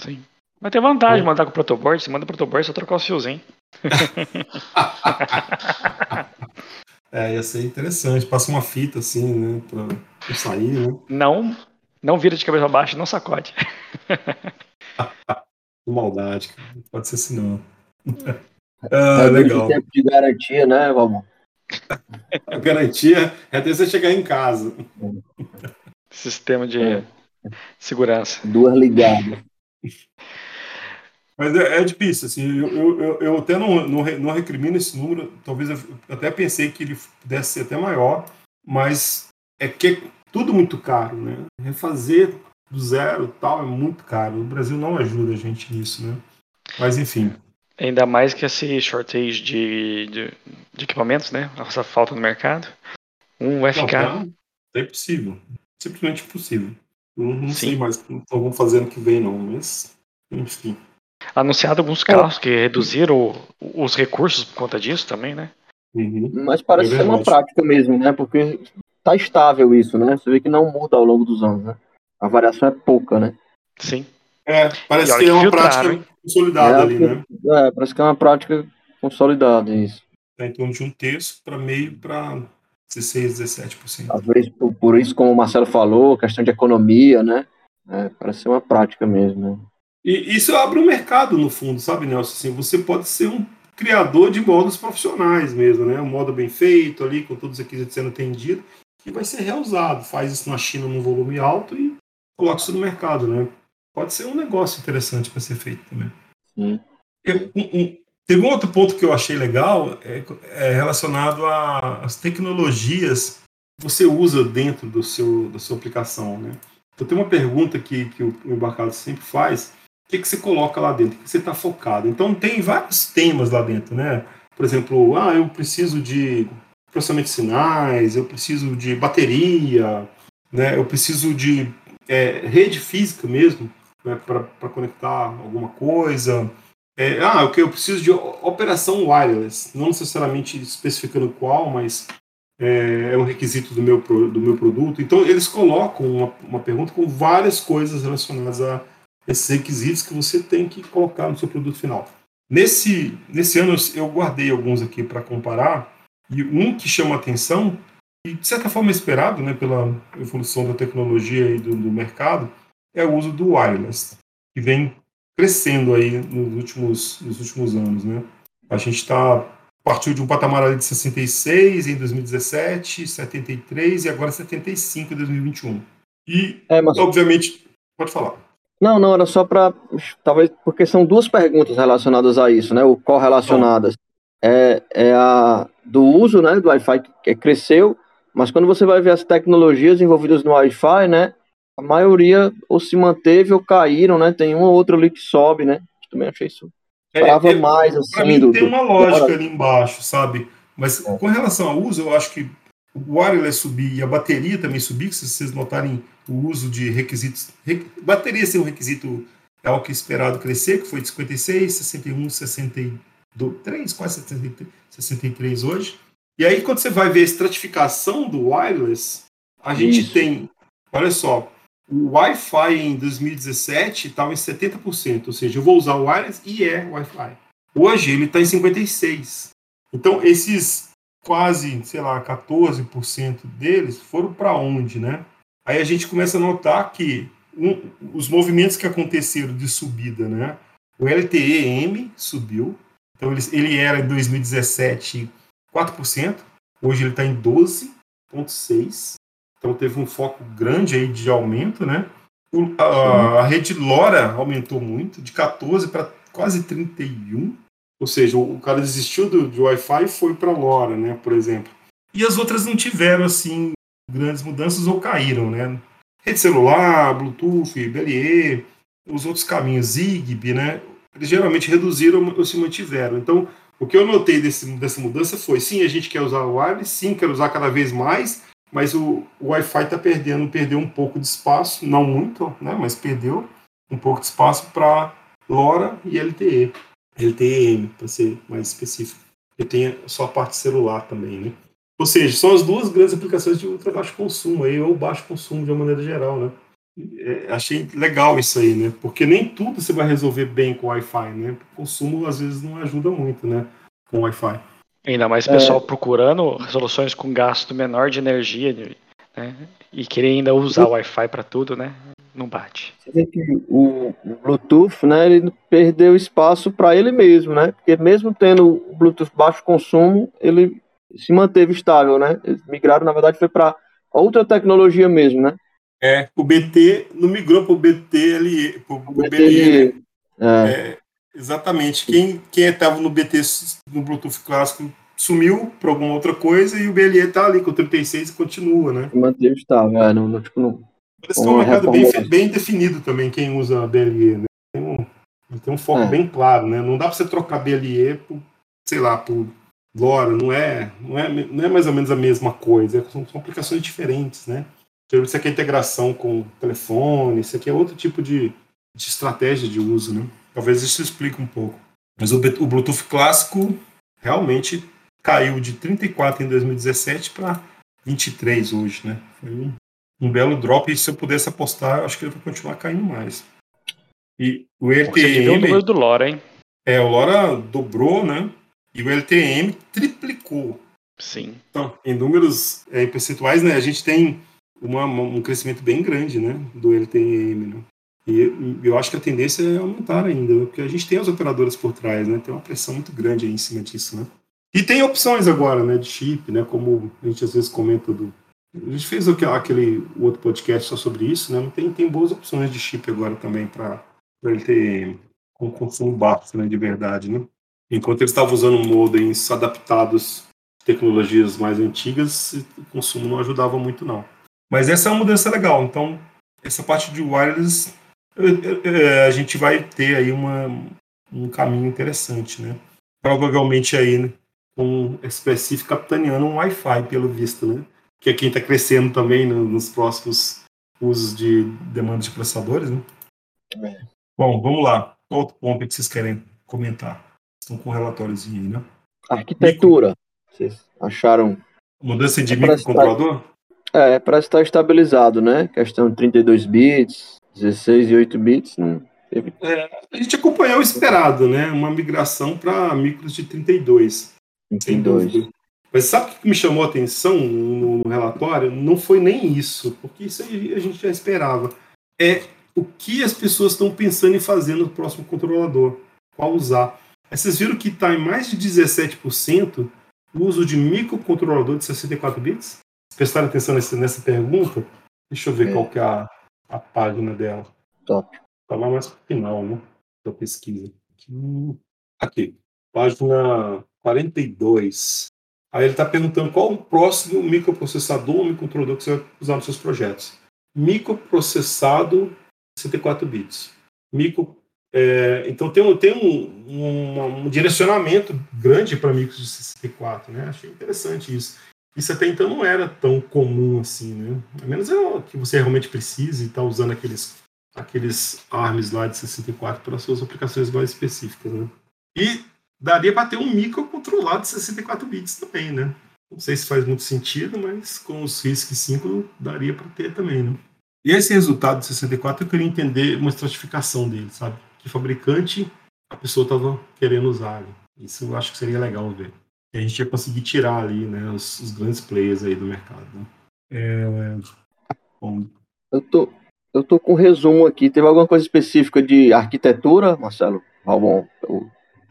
Sim. Mas tem vantagem é. mandar com o protoboard. Você manda o protoboard, só trocar os fiozinhos. é, ia ser interessante. Passa uma fita assim, né? Pra, pra sair, né? Não, não vira de cabeça baixa, não sacode. Maldade, pode ser assim não. ah, é legal. tempo de garantia, né, Valmor? A garantia é até você chegar em casa. Sistema de é. Segurança. Duas ligadas. Mas é, é, difícil, assim, eu, eu, eu até não, não, não, recrimino esse número, talvez eu até pensei que ele pudesse ser até maior, mas é que é tudo muito caro, né? Refazer do zero tal é muito caro. O Brasil não ajuda a gente nisso, né? Mas enfim. Ainda mais que esse shortage de, de, de equipamentos, né? Essa falta no mercado. Um vai ficar. Não, é impossível. Simplesmente impossível. Não, não sei mais o que estão fazendo que vem, não, mas enfim anunciado alguns carros que reduziram os recursos por conta disso também, né? Uhum. Mas parece é ser uma prática mesmo, né? Porque tá estável isso, né? Você vê que não muda ao longo dos anos, né? A variação é pouca, né? Sim. É, parece que é uma prática hein? consolidada é, ali, né? É, parece que é uma prática consolidada, isso. Tá em torno de um terço para meio para 16, 17%. Talvez por, por, isso, como o Marcelo falou, questão de economia, né? É, parece ser uma prática mesmo, né? E isso abre um mercado, no fundo, sabe, Nelson? Assim, você pode ser um criador de modos profissionais mesmo, né? Um modo bem feito ali, com todos os requisitos sendo atendidos, que vai ser reusado. Faz isso na China num volume alto e coloca isso no mercado, né? Pode ser um negócio interessante para ser feito também. Sim. Eu, um, um, teve um outro ponto que eu achei legal, é, é relacionado às tecnologias que você usa dentro do seu, da sua aplicação, né? Então tem uma pergunta que, que o embarcado sempre faz, que, que você coloca lá dentro, o que você está focado. Então tem vários temas lá dentro, né? Por exemplo, ah, eu preciso de processamento de sinais, eu preciso de bateria, né? Eu preciso de é, rede física mesmo, né? para conectar alguma coisa. É, ah, ok, eu preciso de operação wireless, não necessariamente especificando qual, mas é, é um requisito do meu, do meu produto. Então, eles colocam uma, uma pergunta com várias coisas relacionadas a esses requisitos que você tem que colocar no seu produto final. Nesse, nesse ano eu guardei alguns aqui para comparar, e um que chama atenção, e de certa forma esperado né, pela evolução da tecnologia e do, do mercado, é o uso do wireless, que vem crescendo aí nos últimos, nos últimos anos. Né? A gente está partiu de um patamar ali de 66 em 2017, 73 e agora 75 em 2021. E, é, mas... obviamente, pode falar. Não, não, era só para. Talvez porque são duas perguntas relacionadas a isso, né? O correlacionadas. É, é a do uso né, do Wi-Fi que cresceu, mas quando você vai ver as tecnologias envolvidas no Wi-Fi, né? A maioria ou se manteve ou caíram, né? Tem um ou outro ali que sobe, né? Também achei isso. É, mais, assim. Pra mim do, tem uma lógica ali embaixo, sabe? Mas é. com relação ao uso, eu acho que o wireless subir e a bateria também subir, se vocês notarem o uso de requisitos. Bateria ser um requisito é o que é esperado crescer, que foi de 56, 61, 63, quase 63 hoje. E aí, quando você vai ver a estratificação do wireless, a gente Isso. tem, olha só, o Wi-Fi em 2017 estava em 70%, ou seja, eu vou usar o wireless e é Wi-Fi. Hoje ele está em 56%. Então, esses quase, sei lá, 14% deles foram para onde, né? Aí a gente começa a notar que um, os movimentos que aconteceram de subida, né? O LTE-M subiu, então ele, ele era em 2017 4%, hoje ele está em 12,6%, então teve um foco grande aí de aumento, né? O, a, a, rede LoRa aumentou muito, de 14 para quase 31, ou seja, o, o cara desistiu do, do Wi-Fi e foi para LoRa, né? Por exemplo. E as outras não tiveram assim grandes mudanças ou caíram, né? Rede celular, Bluetooth, BLE, os outros caminhos, Zigbee, né? Eles geralmente reduziram ou se mantiveram. Então, o que eu notei desse, dessa mudança foi, sim, a gente quer usar o wireless, sim, quer usar cada vez mais, mas o, o Wi-Fi está perdendo, perdeu um pouco de espaço, não muito, né? Mas perdeu um pouco de espaço para LoRa e LTE, LTE-M, para ser mais específico. E tem só a parte celular também, né? Ou seja, são as duas grandes aplicações de ultra baixo consumo aí, ou baixo consumo de uma maneira geral, né? É, achei legal isso aí, né? Porque nem tudo você vai resolver bem com Wi-Fi, né? O consumo às vezes não ajuda muito, né? Com Wi-Fi. Ainda mais o pessoal é... procurando resoluções com gasto menor de energia né? e querer ainda usar o Wi-Fi para tudo, né? Não bate. Você vê que o, Bluetooth, né? Ele perdeu espaço para ele mesmo, né? Porque mesmo tendo o Bluetooth baixo consumo, ele se manteve estável, né? Eles migraram, na verdade, foi para outra tecnologia mesmo, né? É, o BT não migrou para o BTLE, para o BLE. É. é. Exatamente. Quem quem estava no BT, no Bluetooth clássico, sumiu para alguma outra coisa e o BLE está ali com o 36 e continua, né? Manteve estável, é, não, não, tipo, não. Parece que é um mercado bem, bem definido também, quem usa BLE, né? Tem um, tem um foco é. bem claro, né? Não dá para você trocar BLE por, sei lá, por LoRa, não é, não é, não é mais ou menos a mesma coisa, são, são aplicações diferentes, né? Isso aqui é integração com telefone, isso aqui é outro tipo de, de estratégia de uso, né? Talvez isso explique um pouco. Mas o, o Bluetooth clássico realmente caiu de 34 em 2017 para 23 hoje, né? Foi um, um, belo drop e se eu pudesse apostar, acho que ele vai continuar caindo mais. E o LTM... Você o do LoRa, hein? É, o LoRa dobrou, né? E o LTM triplicou. Sim. Então, em números é, percentuais, né, a gente tem uma, um crescimento bem grande né, do LTM. Né? E eu acho que a tendência é aumentar ainda, né, porque a gente tem as operadoras por trás, né? Tem uma pressão muito grande aí em cima disso, né? E tem opções agora, né, de chip, né? Como a gente às vezes comenta do. A gente fez aquele outro podcast só sobre isso, né? Tem, tem boas opções de chip agora também para LTM, com consumo baixo, né? De verdade, né? Enquanto eles estavam usando modems adaptados tecnologias mais antigas, o consumo não ajudava muito, não. Mas essa é uma mudança legal. Então, essa parte de wireless, a gente vai ter aí uma, um caminho interessante, né? Provavelmente aí, né, com específico capitaneando um Wi-Fi, pelo visto, né? Que é quem está crescendo também nos próximos usos de demanda de processadores, né? É. Bom, vamos lá. Qual outro ponto que vocês querem comentar? Estão com um relatóriozinho aí, né? Arquitetura. Mico. Vocês acharam. Mudança de microcontrolador? É, parece estar estabilizado, né? Questão de 32 bits, 16 e 8 bits. Né? Teve... É, a gente acompanhou o esperado, né? Uma migração para micros de 32. 32. Mas sabe o que me chamou a atenção no, no relatório? Não foi nem isso, porque isso aí a gente já esperava. É o que as pessoas estão pensando em fazer no próximo controlador, qual usar. Aí vocês viram que está em mais de 17% o uso de microcontrolador de 64 bits? prestaram atenção nessa, nessa pergunta? Deixa eu ver é. qual que é a, a página dela. Top. Tá lá mais pro final, né? Da pesquisa. Aqui, página 42. Aí ele está perguntando qual o próximo microprocessador ou microcontrolador que você vai usar nos seus projetos. Microprocessado 64 bits. Micro, é, então tem, um, tem um, um, um direcionamento grande para micros de 64, né? Achei interessante isso. Isso até então não era tão comum assim, né? A menos é que você realmente precise e está usando aqueles, aqueles ARMs lá de 64 para suas aplicações mais específicas, né? E daria para ter um micro controlado de 64 bits também, né? Não sei se faz muito sentido, mas com os RISC 5 daria para ter também, né? E esse resultado de 64 eu queria entender uma estratificação dele, sabe? Que fabricante a pessoa estava querendo usar. Isso eu acho que seria legal ver. E a gente ia conseguir tirar ali, né, os, os grandes players aí do mercado. Né? É, bom. Eu tô, eu tô com resumo aqui. Teve alguma coisa específica de arquitetura, Marcelo? Albon,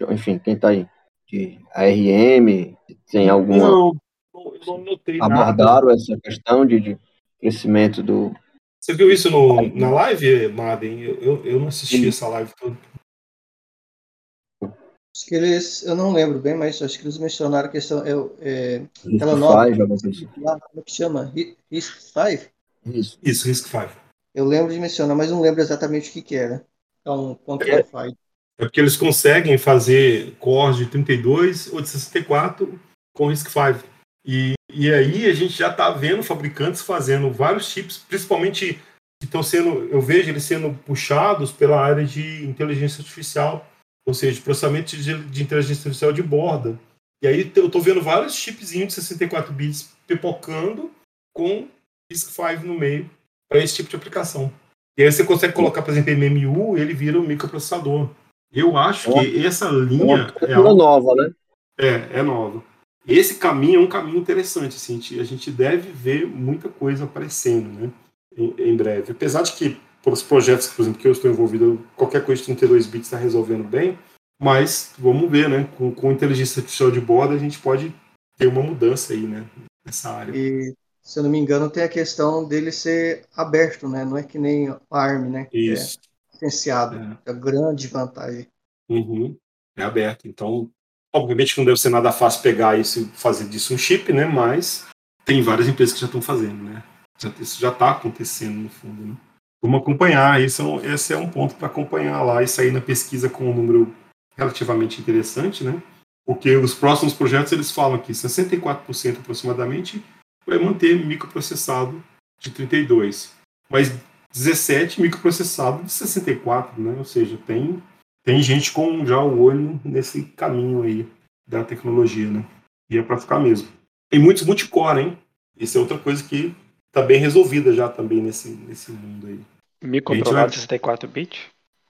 enfim, quem tá aí? De ARM? Tem alguma. Não, eu não notei Abordaram nada. essa questão de, de crescimento do. Você viu isso no, na live, Madden? Eu, eu, eu não assisti Sim. essa live toda. Acho que eles, eu não lembro bem, mas acho que eles mencionaram a questão, é, é aquela nova, como é que chama? Risk 5? Isso, Isso Risk 5. Eu lembro de mencionar, mas não lembro exatamente o que que era. Então, quanto é, é porque eles conseguem fazer cores de 32 ou de 64 com Risk 5. E, e aí a gente já está vendo fabricantes fazendo vários chips, principalmente que estão sendo, eu vejo eles sendo puxados pela área de inteligência artificial ou seja, processamento de, de inteligência artificial de borda. E aí eu estou vendo vários chipzinhos de 64 bits pipocando com RISC-V no meio para esse tipo de aplicação. E aí você consegue colocar, por exemplo, MMU, ele vira um microprocessador. Eu acho é. que essa linha é, é nova, né? É, é nova. Esse caminho é um caminho interessante, assim, a gente deve ver muita coisa aparecendo, né? Em, em breve. Apesar de que pelos projetos, por exemplo, que eu estou envolvido, qualquer coisa de 32 bits está resolvendo bem, mas vamos ver, né? Com, com inteligência artificial de borda, a gente pode ter uma mudança aí, né? Nessa área. E, se eu não me engano, tem a questão dele ser aberto, né? Não é que nem o ARM, né? Isso. É licenciado. É. é a grande vantagem. Uhum. É aberto. Então, obviamente não deve ser nada fácil pegar isso e fazer disso um chip, né? Mas tem várias empresas que já estão fazendo, né? Isso já está acontecendo, no fundo, né? Vamos acompanhar, esse é um, esse é um ponto para acompanhar lá e sair na pesquisa com um número relativamente interessante, né? Porque os próximos projetos eles falam que 64% aproximadamente vai manter microprocessado de 32, mas 17 microprocessado de 64, né? Ou seja, tem tem gente com já o olho nesse caminho aí da tecnologia, né? E é para ficar mesmo. Tem muitos multicore, hein? Isso é outra coisa que tá bem resolvida já também nesse, nesse mundo aí. Microcontrolador 64 bits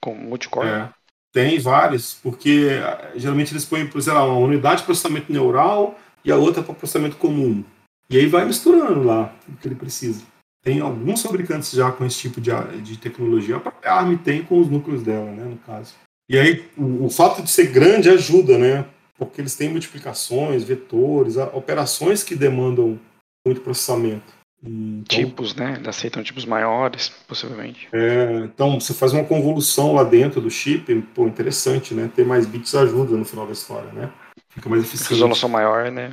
com multicore? É, tem vários, porque ah, geralmente eles põem, sei lá, uma unidade de processamento neural e a outra para processamento comum. E aí vai misturando lá o que ele precisa. Tem alguns fabricantes já com esse tipo de, de tecnologia. A própria ARM tem com os núcleos dela, né, no caso. E aí o, o fato de ser grande ajuda, né? Porque eles têm multiplicações, vetores, operações que demandam muito processamento. Então, tipos, né? Eles aceitam tipos maiores, possivelmente. É, então, você faz uma convolução lá dentro do chip, pô, interessante, né? Ter mais bits ajuda no final da história, né? Fica mais eficiente. Resolução maior, né?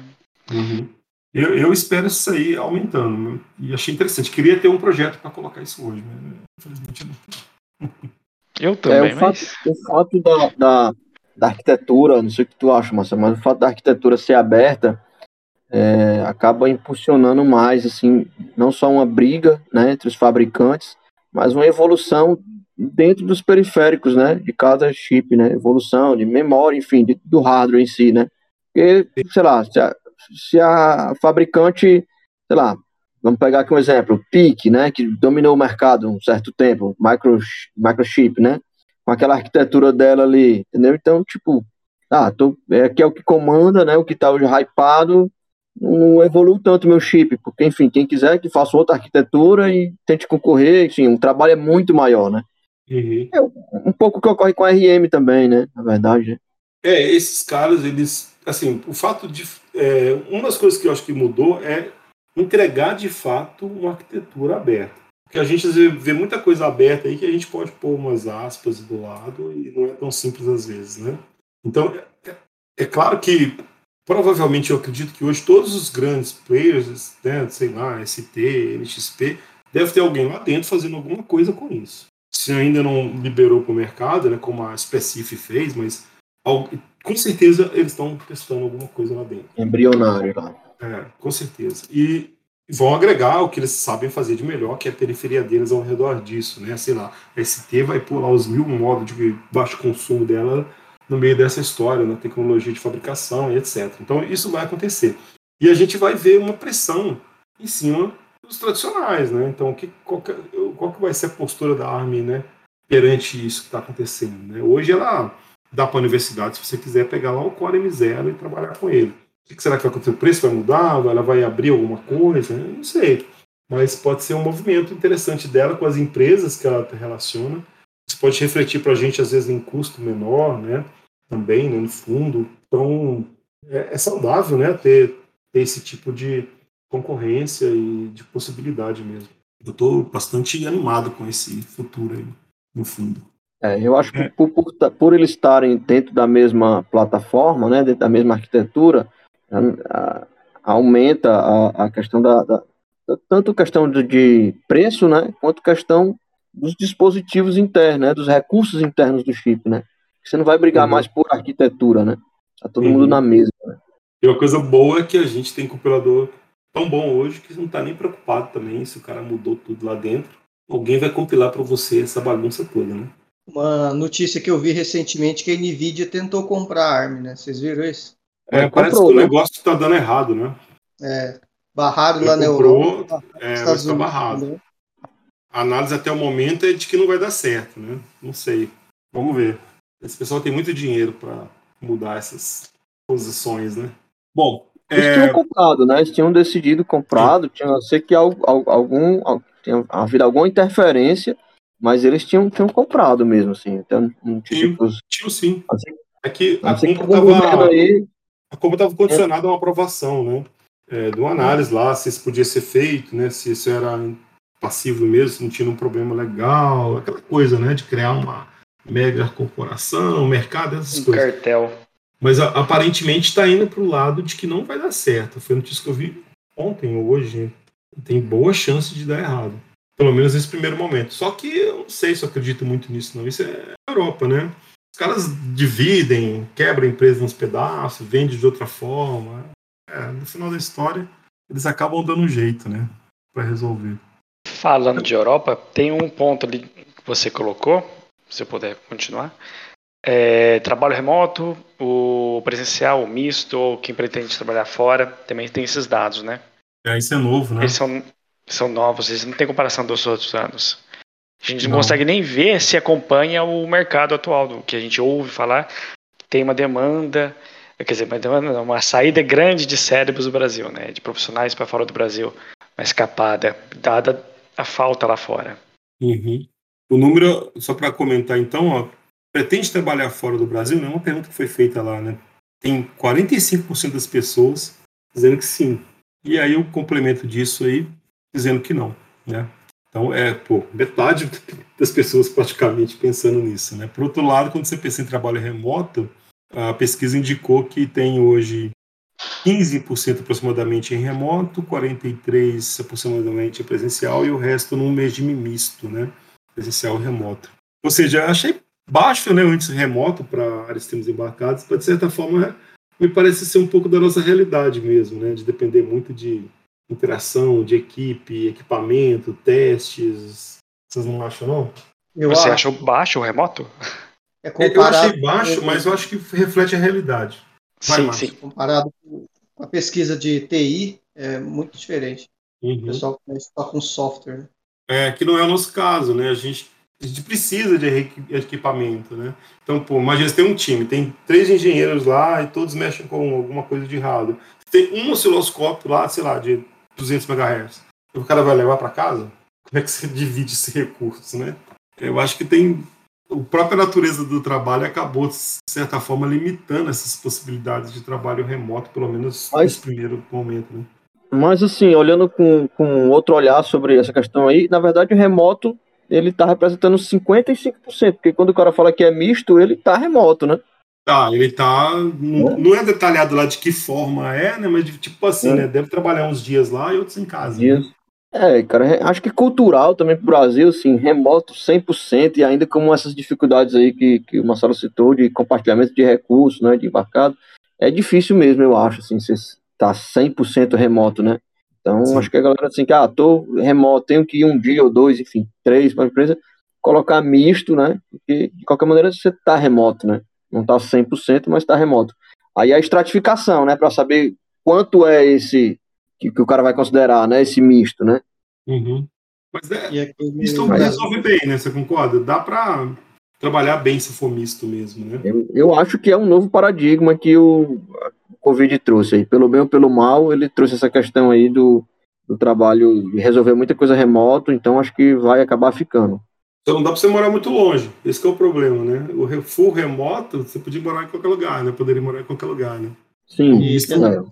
Uhum. Eu, eu, espero isso aí aumentando. Né? E achei interessante. Queria ter um projeto para colocar isso hoje, né? Infelizmente não. Eu também, é, o fato, o fato da, da, da, arquitetura, não sei o que tu acha, Marcelo, mas o fato da arquitetura ser aberta é, acaba impulsionando mais, assim, não só uma briga né, entre os fabricantes, mas uma evolução dentro dos periféricos, né, de cada chip, né, evolução de memória, enfim, de, do hardware em si, né, porque, sei lá, se a, se a fabricante, sei lá, vamos pegar aqui um exemplo, PIC, né, que dominou o mercado um certo tempo, micro, microchip, né, com aquela arquitetura dela ali, entendeu? Então, tipo, ah, tô, é, que é o que comanda, né, o que tá hoje hypado, não evolui tanto meu chip, porque, enfim, quem quiser que faça outra arquitetura e tente concorrer, enfim, o trabalho é muito maior, né? Uhum. É um pouco que ocorre com a RM também, né? Na verdade. Né? É, esses caras, eles, assim, o fato de. É, uma das coisas que eu acho que mudou é entregar de fato uma arquitetura aberta. Porque a gente vê muita coisa aberta aí que a gente pode pôr umas aspas do lado e não é tão simples às vezes, né? Então, é, é claro que provavelmente eu acredito que hoje todos os grandes players, né, sei lá, ST, NXP, deve ter alguém lá dentro fazendo alguma coisa com isso. Se ainda não liberou para o mercado, né, como a Specific fez, mas com certeza eles estão testando alguma coisa lá dentro. Embrionário lá. É, com certeza. E vão agregar o que eles sabem fazer de melhor, que é a periferia deles ao redor disso, né? Sei lá, a ST vai pular os mil modos de baixo consumo dela no meio dessa história, na tecnologia de fabricação e etc. Então isso vai acontecer. E a gente vai ver uma pressão em cima dos tradicionais, né? Então que, qual, que, qual que vai ser a postura da Army, né? Perante isso que está acontecendo, né? Hoje ela dá para a universidade, se você quiser pegar lá o Core M0 e trabalhar com ele. O que será que vai acontecer? O preço vai mudar? Ela vai abrir alguma coisa? Não sei. Mas pode ser um movimento interessante dela com as empresas que ela relaciona. Isso pode refletir para a gente, às vezes, em custo menor, né? Também, né, no fundo. Então, é, é saudável, né? Ter, ter esse tipo de concorrência e de possibilidade mesmo. Eu estou bastante animado com esse futuro aí, no fundo. É, eu acho que por, por, por, eles estarem dentro da mesma plataforma, né, dentro da mesma arquitetura, a, a, aumenta a, a questão da, da, tanto questão de, de, preço, né, quanto questão dos dispositivos internos, né, dos recursos internos do chip, né. Você não vai brigar uhum. mais por arquitetura, né. Tá todo uhum. mundo na mesa. Né? E uma coisa boa é que a gente tem compilador tão bom hoje que não está nem preocupado também se o cara mudou tudo lá dentro. Alguém vai compilar para você essa bagunça toda, né? Uma notícia que eu vi recentemente que a Nvidia tentou comprar a ARM, né? Vocês viram isso? É, é parece comprou, que o né? negócio está dando errado, né? É, barrado lá na Europa. É, vai estar barrado. Né? A análise até o momento é de que não vai dar certo, né? Não sei. Vamos ver. Esse pessoal tem muito dinheiro para mudar essas posições, né? Bom, eles é... tinham comprado, né? Eles tinham decidido comprado, tinha sei que algum tinha havido alguma interferência, mas eles tinham, tinham comprado mesmo, assim. Então, tinha, tipo, tinha sim. Assim, é que a compra estava aí... a compra estava condicionada a uma aprovação, né? É, de uma análise lá, se isso podia ser feito, né? Se isso era passivo mesmo, se não tinha um problema legal, aquela coisa, né? De criar uma mega corporação, mercado, essas um coisas. cartel. Mas a, aparentemente está indo para o lado de que não vai dar certo. Foi a notícia que eu vi ontem ou hoje. Tem boa chance de dar errado. Pelo menos nesse primeiro momento. Só que eu não sei se eu acredito muito nisso, não. Isso é Europa, né? Os caras dividem, quebram a empresa nos pedaços, vendem de outra forma. É, no final da história, eles acabam dando um jeito, né? Para resolver. Falando de Europa, tem um ponto ali que você colocou, se eu puder continuar, é, trabalho remoto, o presencial, o misto, ou quem pretende trabalhar fora, também tem esses dados, né? É, isso é novo, né? Eles são, são novos, eles não têm comparação dos outros anos. A gente não, não consegue nem ver se acompanha o mercado atual, do que a gente ouve falar. Tem uma demanda, quer dizer, uma, demanda, uma saída grande de cérebros do Brasil, né? De profissionais para fora do Brasil, uma escapada, dada a falta lá fora. Uhum. O número, só para comentar então, ó, pretende trabalhar fora do Brasil? Não é uma pergunta que foi feita lá, né? Tem 45% das pessoas dizendo que sim. E aí o complemento disso aí dizendo que não, né? Então é, pô, metade das pessoas praticamente pensando nisso, né? Por outro lado, quando você pensa em trabalho remoto, a pesquisa indicou que tem hoje 15% aproximadamente em remoto, 43% aproximadamente em presencial e o resto num regime misto, né? Presencial e remoto. Ou seja, achei baixo, né, o índice remoto para áreas que temos embarcados, mas de certa forma me parece ser um pouco da nossa realidade mesmo, né, de depender muito de interação, de equipe, equipamento, testes. Vocês não acham, não? Eu Você acho... achou baixo o remoto? É eu achei baixo, mas eu acho que reflete a realidade. Vai, sim, sim. Comparado com a pesquisa de TI, é muito diferente. Uhum. O pessoal está com software. Né? É, que não é o nosso caso, né? A gente a gente precisa de equipamento, né? Então, pô, imagina, você tem um time, tem três engenheiros lá e todos mexem com alguma coisa de hardware. Tem um osciloscópio lá, sei lá, de 200 MHz. O cara vai levar para casa? Como é que você divide esse recurso, né? Eu acho que tem... A própria natureza do trabalho acabou, de certa forma, limitando essas possibilidades de trabalho remoto, pelo menos Mas... nesse primeiro momento, né? Mas, assim, olhando com, com outro olhar sobre essa questão aí, na verdade, o remoto ele tá representando 55%, porque quando o cara fala que é misto, ele tá remoto, né? Tá, ele tá. Não é, não é detalhado lá de que forma é, né? Mas tipo assim, é. né? Deve trabalhar uns dias lá e outros em casa. Dias. Né? É, cara, acho que cultural também pro Brasil, assim, remoto 100% e ainda com essas dificuldades aí que, que o Marcelo citou de compartilhamento de recursos, né, de embarcado, é difícil mesmo, eu acho, assim, você tá 100% remoto, né? Então, Sim. acho que a galera assim, que, ah, tô remoto, tenho que ir um dia ou dois, enfim, três para a empresa, colocar misto, né? Porque, de qualquer maneira, você tá remoto, né? Não tá 100%, mas tá remoto. Aí a estratificação, né? Para saber quanto é esse que, que, o cara vai considerar, né? Esse misto, né? Uhum. Mas é, misto resolve bem, né? Você concorda? Dá para trabalhar bem se for misto mesmo, né? Eu, eu acho que é um novo paradigma que o Covid trouxe aí. Pelo bem ou pelo mal, ele trouxe essa questão aí do, do trabalho de resolver muita coisa remoto, então acho que vai acabar ficando. Então não dá para você morar muito longe, esse é o problema, né? O full remoto, você podia morar em qualquer lugar, né? Poderia morar em qualquer lugar, né? Sim, e isso é.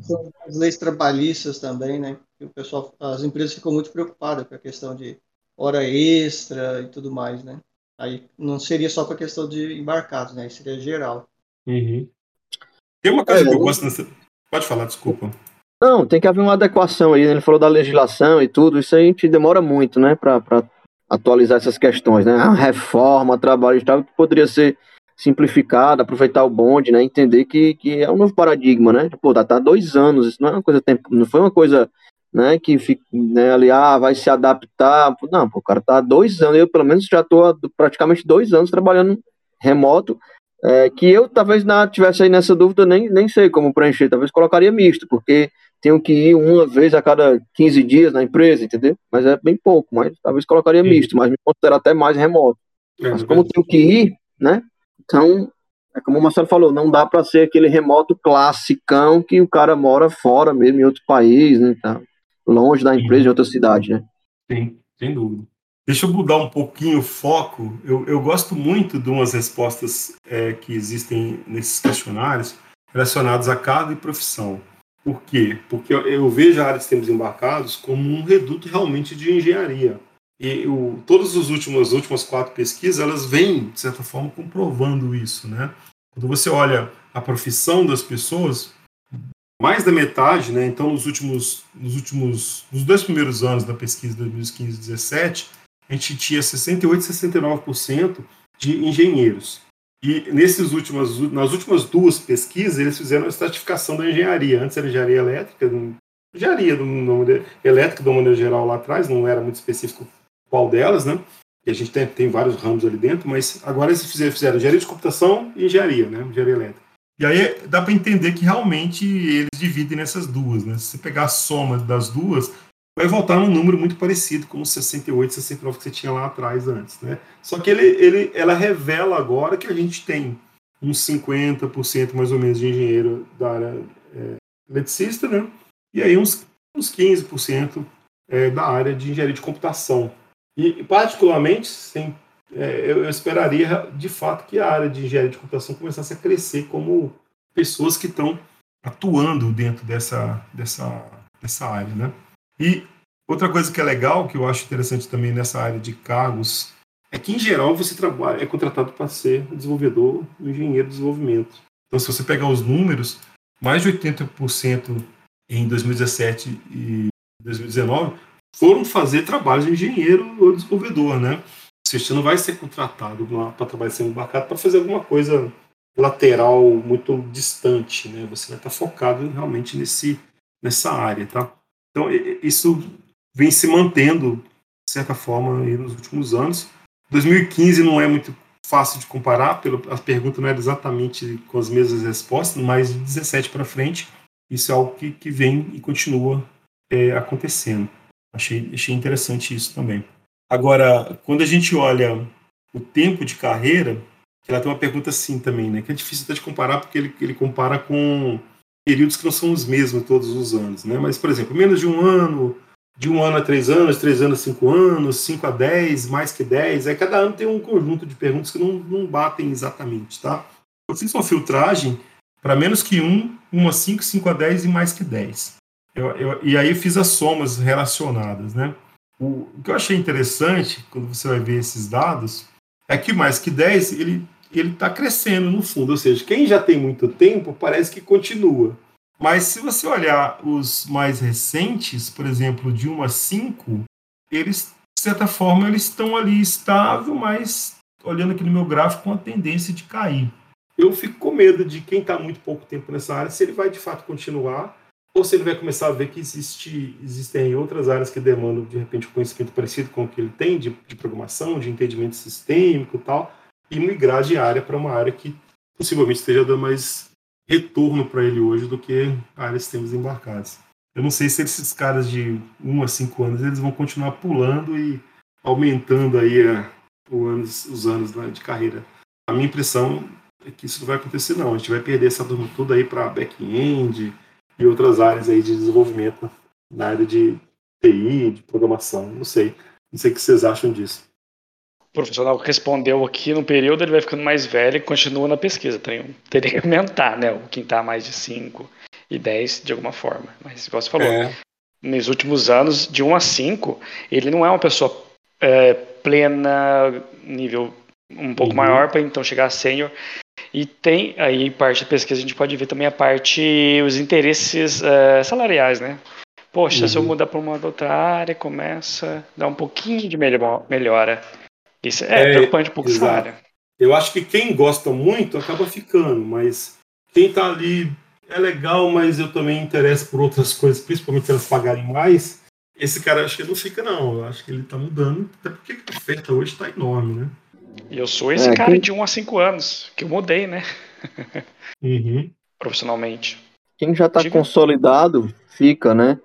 as leis trabalhistas também, né? O pessoal, as empresas ficam muito preocupadas com a questão de hora extra e tudo mais, né? Aí não seria só com a questão de embarcados, né? Seria geral. Uhum. Tem uma coisa é, que eu gosto nessa. Pode falar, desculpa. Não, tem que haver uma adequação aí. Né? Ele falou da legislação e tudo. Isso aí a gente demora muito, né? Para atualizar essas questões, né? A reforma, trabalho e tal, que poderia ser simplificada, aproveitar o bonde, né? Entender que, que é um novo paradigma, né? Pô, tá, tá dois anos, isso não é uma coisa tempo, não foi uma coisa, né? Que fica, né, ali, ah, vai se adaptar. Não, pô, o cara tá dois anos, eu pelo menos já tô há praticamente dois anos trabalhando remoto, é, que eu talvez não tivesse aí nessa dúvida, nem, nem sei como preencher, talvez colocaria misto, porque tenho que ir uma vez a cada 15 dias na empresa, entendeu? Mas é bem pouco, mas talvez colocaria misto, mas me considero até mais remoto. É, mas como tenho que ir, né? Então, é como o Marcelo falou, não dá para ser aquele remoto classicão que o cara mora fora mesmo, em outro país, né? Tá longe da empresa, em outra cidade, né? Sim, sem dúvida. Deixa eu mudar um pouquinho o foco. Eu, eu gosto muito de umas respostas é, que existem nesses questionários relacionados a e profissão. Por quê? Porque eu, eu vejo a área de sistemas embarcados como um reduto realmente de engenharia. E o, todas as últimas, as últimas quatro pesquisas, elas vêm, de certa forma, comprovando isso, né? Quando você olha a profissão das pessoas, mais da metade, né? Então, nos últimos, nos últimos, nos dois primeiros anos da pesquisa de 2015 e 2017, a gente tinha 68 e 69% de engenheiros. E nesses últimas, nas últimas duas pesquisas, eles fizeram a estratificação da engenharia. Antes era engenharia elétrica, engenharia do, elétrica de uma maneira geral lá atrás, não era muito específico qual delas, né? E a gente tem, tem vários ramos ali dentro, mas agora eles fizeram, fizeram engenharia de computação e engenharia, né? Engenharia elétrica. E aí dá para entender que realmente eles dividem nessas duas, né? Se você pegar a soma das duas, vai voltar num número muito parecido com os 68, 69 que você tinha lá atrás antes, né? Só que ele, ele, ela revela agora que a gente tem uns 50% mais ou menos de engenheiro da área é, eletricista, né? E aí uns, uns 15% é, da área de engenharia de computação. E, particularmente, sem, é, eu, eu, esperaria, de fato, que a área de engenharia de computação começasse a crescer como pessoas que estão atuando dentro dessa, dessa, dessa área, né? E outra coisa que é legal, que eu acho interessante também nessa área de cargos, é que, em geral, você trabalha, é contratado para ser desenvolvedor, engenheiro de desenvolvimento. Então, se você pegar os números, mais de 80% em 2017 e 2019 foram fazer trabalho de engenheiro ou desenvolvedor, né? Você não vai ser contratado para trabalhar sendo embarcado para fazer alguma coisa lateral muito distante, né? Você vai estar focado realmente nesse, nessa área, tá? Então, isso vem se mantendo, de certa forma, nos últimos anos. 2015 não é muito fácil de comparar, pelo, a pergunta não era exatamente com as mesmas respostas, mas de 17 para frente, isso é algo que, que vem e continua é, acontecendo. Achei, achei interessante isso também. Agora, quando a gente olha o tempo de carreira, ela tem uma pergunta assim também, né? Que é difícil até de comparar, porque ele, ele compara com períodos que não são os mesmos todos os anos, né? Mas, por exemplo, menos de um ano, de um ano a três anos, três anos a cinco anos, cinco a dez, mais que dez. Aí cada ano tem um conjunto de perguntas que não, não batem exatamente, tá? Eu fiz uma filtragem para menos que um, um a cinco, cinco a dez e mais que dez. Eu, eu, e aí eu fiz as somas relacionadas, né? O, o, que eu achei interessante, quando você vai ver esses dados, é que mais que 10, ele ele está crescendo no fundo, ou seja, quem já tem muito tempo parece que continua. Mas se você olhar os mais recentes, por exemplo, de 1 a 5, eles, de certa forma, eles estão ali estável, mas olhando aqui no meu gráfico, com a tendência de cair. Eu fico com medo de quem está muito pouco tempo nessa área, se ele vai de fato continuar ou se ele vai começar a ver que existe, existem outras áreas que demandam, de repente, um conhecimento parecido com o que ele tem de, de programação, de entendimento sistêmico e tal, e migrar de área para uma área que possivelmente esteja dando mais retorno para ele hoje do que a área de sistemas embarcados. Eu não sei se esses caras de 1 a 5 anos eles vão continuar pulando e aumentando aí a, anos, os anos de carreira. A minha impressão que isso não vai acontecer não. A gente vai perder essa turma toda aí para back-end e outras áreas aí de desenvolvimento na área de TI, de programação, não sei. Não sei o que vocês acham disso. O profissional respondeu aqui no período, ele vai ficando mais velho e continua na pesquisa. Tem, teria que aumentar, né? Quem está mais de 5 e 10 de alguma forma. Mas, igual você falou, é. nos últimos anos, de 1 a 5, ele não é uma pessoa é, plena, nível um pouco uhum. maior, para então chegar a sênior. E tem aí parte da pesquisa, a gente pode ver também a parte, os interesses é, salariais, né? Poxa, uhum. se eu uhum. mudar para uma outra área, começa a dar um pouquinho de melhora. Isso é, é preocupante um pouco essa área. Eu acho que quem gosta muito acaba ficando, mas quem está ali é legal, mas eu também interesso por outras coisas, principalmente se elas pagarem mais. Esse cara acho que não fica, não. Eu acho que ele está mudando, até porque a oferta hoje está enorme, né? E eu sou esse é, cara quem... de 1 a 5 anos, que eu mudei, né? Uhum. Profissionalmente. Quem já está consolidado, fica, né?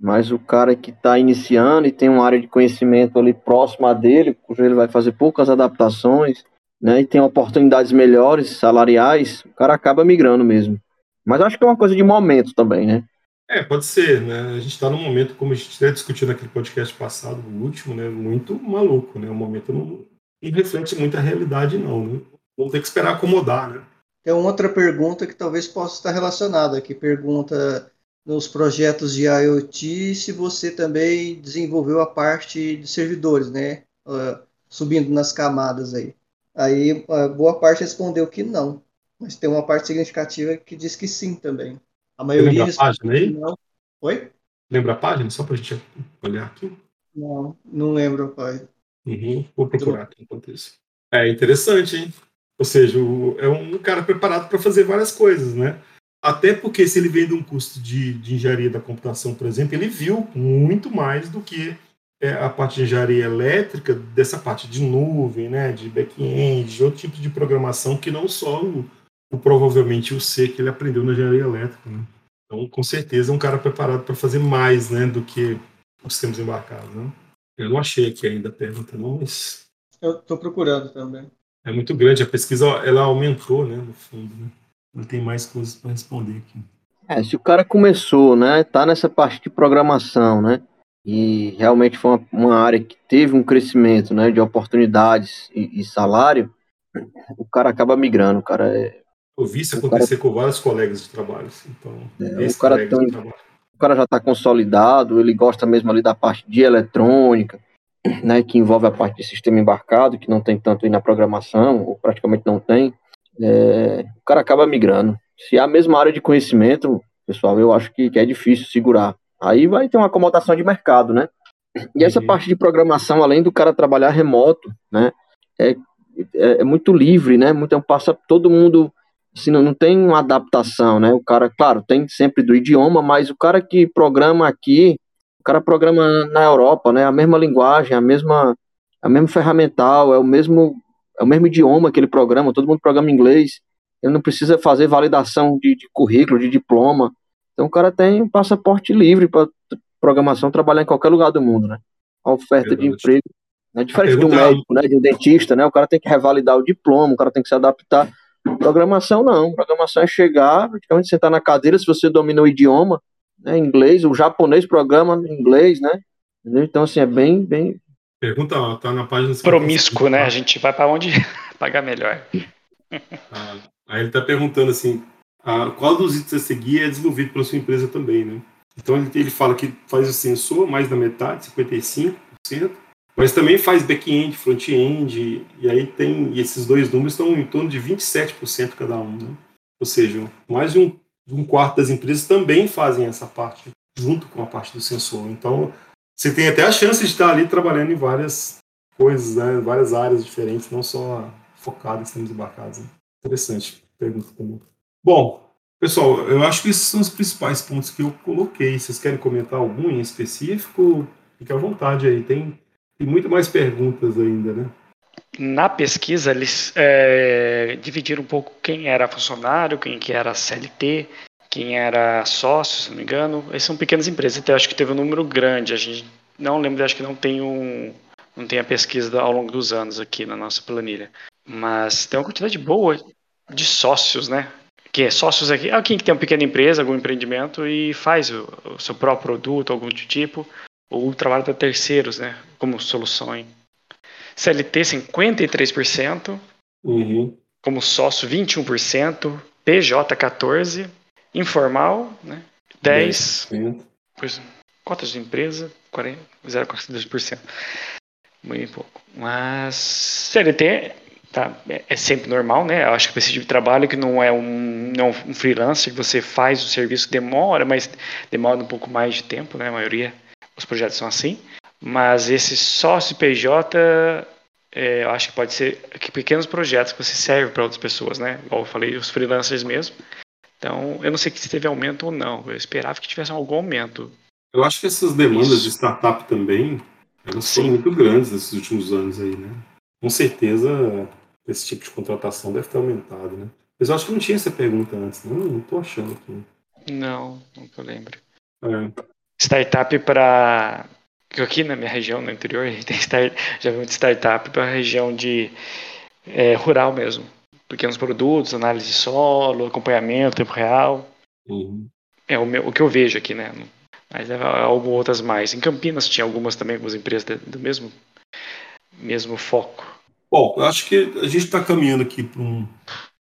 Mas o cara que está iniciando e tem uma área de conhecimento ali próxima dele, cujo ele vai fazer poucas adaptações, né, e tem oportunidades melhores, salariais, o cara acaba migrando mesmo. Mas acho que é uma coisa de momento também, né? É, pode ser, né? A gente está num momento, como a gente até discutiu naquele podcast passado, o último, né? Muito maluco, né? O momento não, não reflete muito a realidade, não, né? Vamos ter que esperar acomodar, né? Tem outra pergunta que talvez possa estar relacionada, que pergunta nos projetos de IoT se você também desenvolveu a parte de servidores, né? Uh, subindo nas camadas aí. Aí boa parte respondeu que não, mas tem uma parte significativa que diz que sim também. A maioria Lembra a página aí? Não. Oi? Lembra a página? Só para a gente olhar aqui. Não, não lembro a página. Uhum, vou procurar aqui enquanto isso. É interessante, hein? Ou seja, é um cara preparado para fazer várias coisas, né? Até porque se ele vem de um curso de, de engenharia da computação, por exemplo, ele viu muito mais do que é, a parte de engenharia elétrica, dessa parte de nuvem, né, de back-end, de outro tipo de programação que não só o, o, provavelmente o C que ele aprendeu na engenharia elétrica. Né? Então, com certeza, é um cara preparado para fazer mais né, do que os sistemas embarcados. Né? Eu não achei aqui ainda a pergunta, não, mas. Eu estou procurando também. É muito grande, a pesquisa ela aumentou, né, no fundo. Né? Não tem mais coisas para responder aqui. É, se o cara começou, né, tá nessa parte de programação, né, e realmente foi uma, uma área que teve um crescimento, né, de oportunidades e, e salário, o cara acaba migrando, o cara é... Eu vi isso acontecer cara... com vários colegas de trabalho, assim, então... É, o, cara tem, o cara já está consolidado, ele gosta mesmo ali da parte de eletrônica, né, que envolve a parte de sistema embarcado, que não tem tanto aí na programação, ou praticamente não tem, é, o cara acaba migrando. Se é a mesma área de conhecimento, pessoal, eu acho que, que é difícil segurar. Aí vai ter uma acomodação de mercado, né? E essa parte de programação, além do cara trabalhar remoto, né? É, é, é muito livre, né? Muito, passa todo mundo, assim, não, não tem uma adaptação, né? O cara, claro, tem sempre do idioma, mas o cara que programa aqui, o cara programa na Europa, né? A mesma linguagem, a mesma, a mesma ferramental, é o mesmo é o mesmo idioma que ele programa, todo mundo programa inglês, ele não precisa fazer validação de, de currículo, de diploma. Então o cara tem um passaporte livre para programação trabalhar em qualquer lugar do mundo, né? A oferta de emprego. É diferente de um médico, né? De um dentista, né? O cara tem que revalidar o diploma, o cara tem que se adaptar. Programação não. Programação é chegar, praticamente sentar na cadeira, se você domina o idioma, né? Inglês, o japonês programa em inglês, né? Então, assim, é bem, bem, Pergunta, ó, tá na página. Promíscuo, né? A gente vai para onde pagar melhor. Ah, aí ele tá perguntando assim: ah, qual dos itens a seguir é desenvolvido pela sua empresa também, né? Então ele, ele fala que faz o sensor mais da metade, 55%, mas também faz back-end, front-end, e aí tem. E esses dois números estão em torno de 27% cada um, né? Ou seja, mais de um, um quarto das empresas também fazem essa parte, junto com a parte do sensor. Então você tem até a chance de estar ali trabalhando em várias coisas, né? várias áreas diferentes, não só focado em sistemas embarcados. Né? Interessante pergunta também. Bom, pessoal, eu acho que esses são os principais pontos que eu coloquei. Vocês querem comentar algum em específico? Fique à vontade aí. Tem, tem muito mais perguntas ainda, né? Na pesquisa, eles é, dividiram um pouco quem era funcionário, quem que era CLT, quem era sócio, se não me engano. Essas são pequenas empresas, então acho que teve um número grande. A gente não lembra, acho que não tem um, não tem a pesquisa ao longo dos anos aqui na nossa planilha. Mas tem uma quantidade boa. de sócios, né? Que é sócios aqui, é quem tem uma pequena empresa, algum empreendimento e faz o, o seu próprio produto, algum tipo, ou trabalha para terceiros, né? Como soluções. CLT 53%, uhum. como sócio 21%, PJ 14%, informal, né? 10%, pois, cotas de empresa 0,42%. Muito pouco. Mas CLT tá, é, é sempre normal, né? Eu acho que esse tipo de trabalho que não é um, não um freelancer, que você faz o serviço, demora, mas demora um pouco mais de tempo, né? A maioria os projetos são assim. Mas esse sócio PJ, é, eu acho que pode ser que pequenos projetos que você serve para outras pessoas, né? Igual eu falei, os freelancers mesmo. Então, eu não sei se teve aumento ou não. Eu esperava que tivesse algum aumento. Eu acho que essas demandas Isso. de startup também, elas Sim. foram muito grandes nesses últimos anos aí, né? Com certeza, esse tipo de contratação deve ter aumentado, né? Mas eu acho que não tinha essa pergunta antes, não, não tô achando aqui. Não, não que eu lembro. É. Startup para aqui na minha região, no interior, a gente tem start, já vi muito startup para a região de é, rural mesmo. Pequenos produtos, análise de solo, acompanhamento, tempo real. Uhum. É o, meu, o que eu vejo aqui, né? Mas é algumas outras mais. Em Campinas tinha algumas também, algumas empresas do mesmo, mesmo foco. Bom, eu acho que a gente está caminhando aqui para um,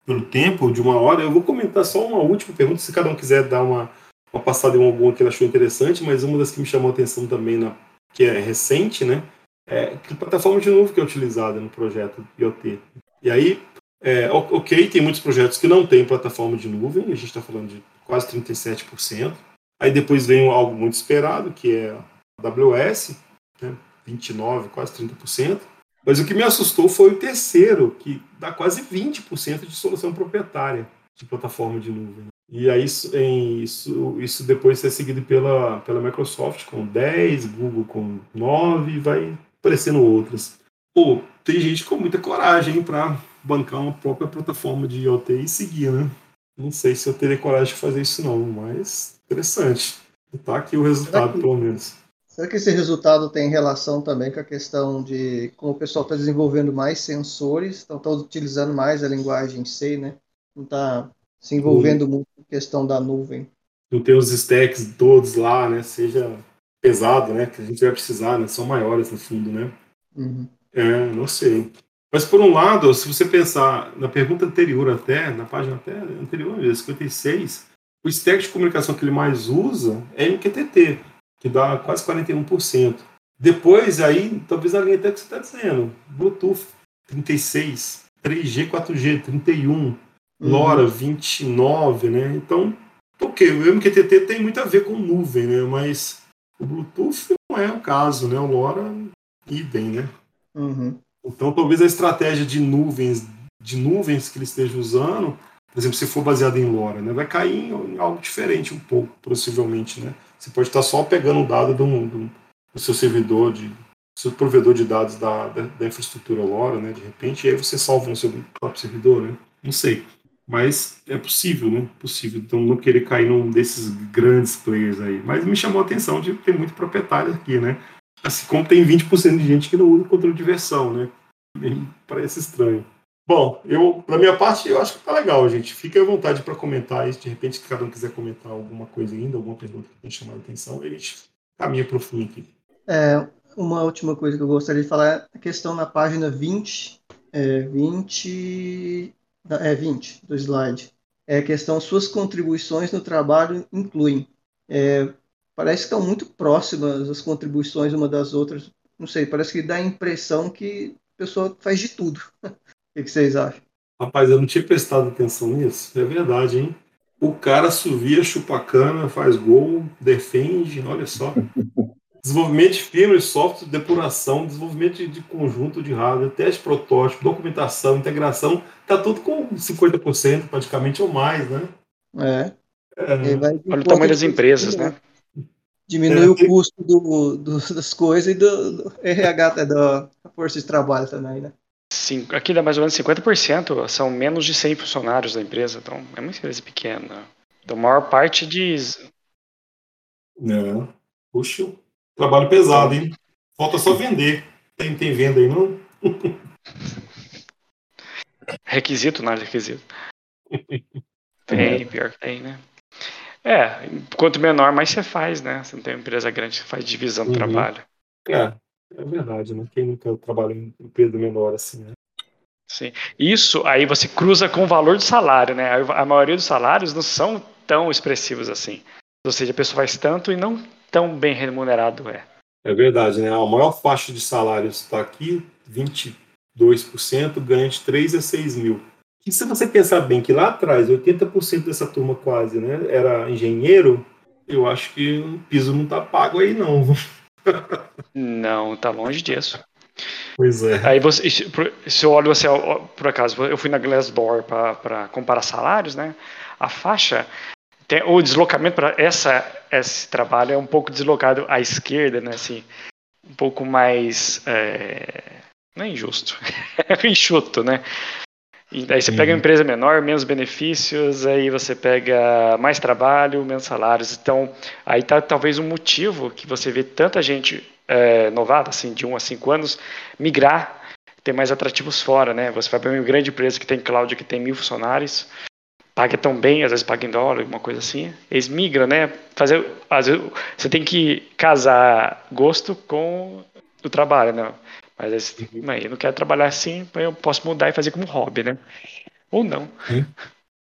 pelo tempo de uma hora. Eu vou comentar só uma última pergunta, se cada um quiser dar uma, uma passada em alguma que ele achou interessante, mas uma das que me chamou a atenção também na que é recente, né? É, que plataforma de nuvem que é utilizada no projeto IoT. E aí, é, ok, tem muitos projetos que não têm plataforma de nuvem, a gente está falando de quase 37%. Aí depois vem algo muito esperado, que é a AWS, né, 29%, quase 30%. Mas o que me assustou foi o terceiro, que dá quase 20% de solução proprietária de plataforma de nuvem. E aí isso, isso, isso depois é seguido pela, pela Microsoft com 10, Google com 9 e vai aparecendo outras. Pô, tem gente com muita coragem para bancar uma própria plataforma de IoT e seguir, né? Não sei se eu teria coragem de fazer isso não, mas interessante. Tá aqui o resultado, que, pelo menos. Será que esse resultado tem relação também com a questão de como o pessoal está desenvolvendo mais sensores, então está utilizando mais a linguagem C, né? Não está se envolvendo uhum. muito com a questão da nuvem. Não tem os stacks todos lá, né? Seja pesado, né? Que a gente vai precisar, né? São maiores no fundo, né? Uhum. É, não sei. Mas por um lado, se você pensar na pergunta anterior até, na página até anterior, 56, o stack de comunicação que ele mais usa é MQTT, que dá quase 41%. Depois, aí, talvez a linha até que você está dizendo, Bluetooth 36, 3G, 4G 31, LoRa uhum. 29, né? Então, ok, o MQTT tem muito a ver com nuvem, né? Mas o Bluetooth não é o caso, né? O LoRa, idem, né? Uhum. Então, talvez a estratégia de nuvens, de nuvens que ele esteja usando, por exemplo, se for baseado em LoRa, né? Vai cair em algo diferente um pouco, possivelmente, né? Você pode estar só pegando um dado do, do, do seu servidor, de, do seu provedor de dados da, da, da infraestrutura LoRa, né? De repente, e aí você salva no seu próprio servidor, né? Não sei. Mas é possível, né? Possível. Então não querer cair num desses grandes players aí. Mas me chamou a atenção de ter muito proprietário aqui, né? Assim como tem 20% de gente que não usa controle de versão, né? parece estranho. Bom, eu, da minha parte, eu acho que tá legal, gente. Fique à vontade para comentar isso. De repente, se cada um quiser comentar alguma coisa ainda, alguma pergunta que tenha chamado a atenção, a gente caminha para o fim aqui. É, uma última coisa que eu gostaria de falar é a questão na página 20, é, 20 é 20 do slide. É a questão suas contribuições no trabalho incluem. É, parece que estão muito próximas as contribuições uma das outras. Não sei, parece que dá a impressão que a pessoa faz de tudo. o que, que vocês acham? Rapaz, eu não tinha prestado atenção nisso. É verdade, hein? O cara suvia, chupa cana, faz gol, defende, olha só. Desenvolvimento de firmware, software, depuração, desenvolvimento de, conjunto de hardware, teste protótipo, documentação, integração, tá tudo com 50% praticamente ou mais, né? É. é. Olha o tamanho das empresas, né? Diminui é, o custo do, do, das coisas e do, do RH, até da força de trabalho também, né? Sim, aqui dá mais ou menos 50%, são menos de 100 funcionários da empresa, então é uma empresa pequena. Então, a maior parte diz. É. Puxa, Trabalho pesado, hein? Falta só vender. Tem, tem venda aí, não? Requisito, não é requisito. Tem, pior que tem, né? É, quanto menor, mais você faz, né? Você não tem uma empresa grande, você faz divisão do uhum. trabalho. É, é verdade, né? Quem nunca trabalha em empresa menor assim, né? Sim. Isso aí você cruza com o valor do salário, né? A maioria dos salários não são tão expressivos assim. Ou seja, a pessoa faz tanto e não tão bem remunerado é. É verdade, né? A maior faixa de salários está aqui, 22%, ganha de 3 a 6 mil. E se você pensar bem que lá atrás, 80% dessa turma quase, né, era engenheiro, eu acho que o piso não tá pago aí não. não, tá longe disso. Pois é. Aí você, se eu olho, você, por acaso, eu fui na Glassdoor para comparar salários, né? A faixa, tem, o deslocamento para essa esse trabalho é um pouco deslocado à esquerda, né? Assim, um pouco mais é, não é injusto, é enxuto, né? E aí você pega uma uhum. empresa menor, menos benefícios, aí você pega mais trabalho, menos salários. Então, aí tá talvez um motivo que você vê tanta gente é, novata, assim, de 1 a 5 anos, migrar, ter mais atrativos fora, né? Você vai para uma grande empresa que tem cloud, que tem mil funcionários, paga tão bem, às vezes paga em dólar, alguma coisa assim. Eles migram, né? Fazer, às vezes, você tem que casar gosto com o trabalho, né? Mas esse, aí, eu não quero trabalhar assim, eu posso mudar e fazer como hobby, né? Ou não. Sim.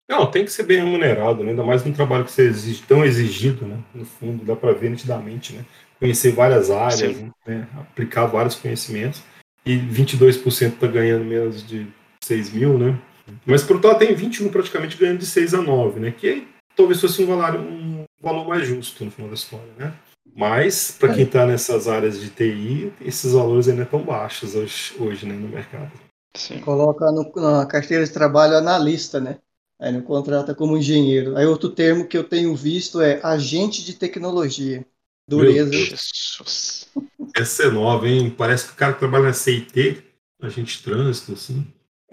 Não, tem que ser bem remunerado, né? ainda mais num trabalho que você exige, tão exigido, né? No fundo, dá para ver nitidamente, né? Conhecer várias áreas, né? aplicar vários conhecimentos. E 22% está ganhando menos de 6 mil, né? Mas por outro lado tem 21 praticamente ganhando de 6 a 9, né? Que talvez fosse um valor, um valor mais justo no final da história, né? Mas, para quem está nessas áreas de TI, esses valores ainda estão baixos hoje, hoje né, no mercado. Sim. Coloca no, na carteira de trabalho analista, né? Aí não contrata como engenheiro. Aí outro termo que eu tenho visto é agente de tecnologia. Dureza. Jesus. Essa é nova, hein? Parece que o cara que trabalha na CIT, agente de trânsito, assim.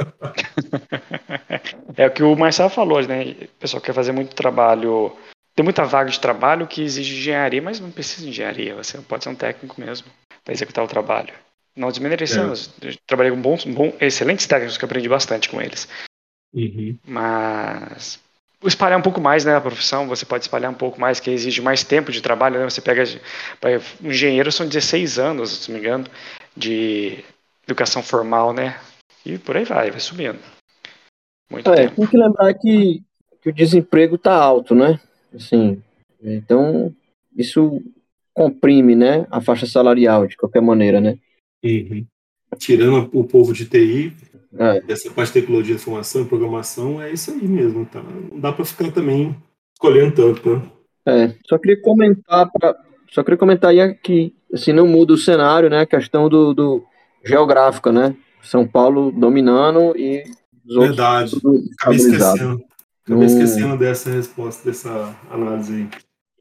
é o que o Marcelo falou, né? O pessoal quer fazer muito trabalho tem muita vaga de trabalho que exige engenharia, mas não precisa de engenharia. Você pode ser um técnico mesmo para executar o trabalho. Não desmerecendo. É. Trabalhei com bons, bons, excelentes técnicos que aprendi bastante com eles. Uhum. Mas espalhar um pouco mais né, a profissão, você pode espalhar um pouco mais, que exige mais tempo de trabalho. Né? Você pega. Engenheiros são 16 anos, se não me engano, de educação formal, né? E por aí vai, vai subindo. Muito é, tempo. Tem que lembrar que, que o desemprego está alto, né? Assim, então, isso comprime, né, a faixa salarial, de qualquer maneira, né? Uhum. Tirando o povo de TI, é. essa parte de tecnologia de informação e programação, é isso aí mesmo, tá? Não dá para ficar também escolhendo tanto, né? É, só queria comentar pra, só queria comentar aí que assim não muda o cenário, né? A questão do, do geográfica, né? São Paulo dominando e os Verdade. outros Acabei esquecendo. Acabei esquecendo dessa resposta, dessa análise aí.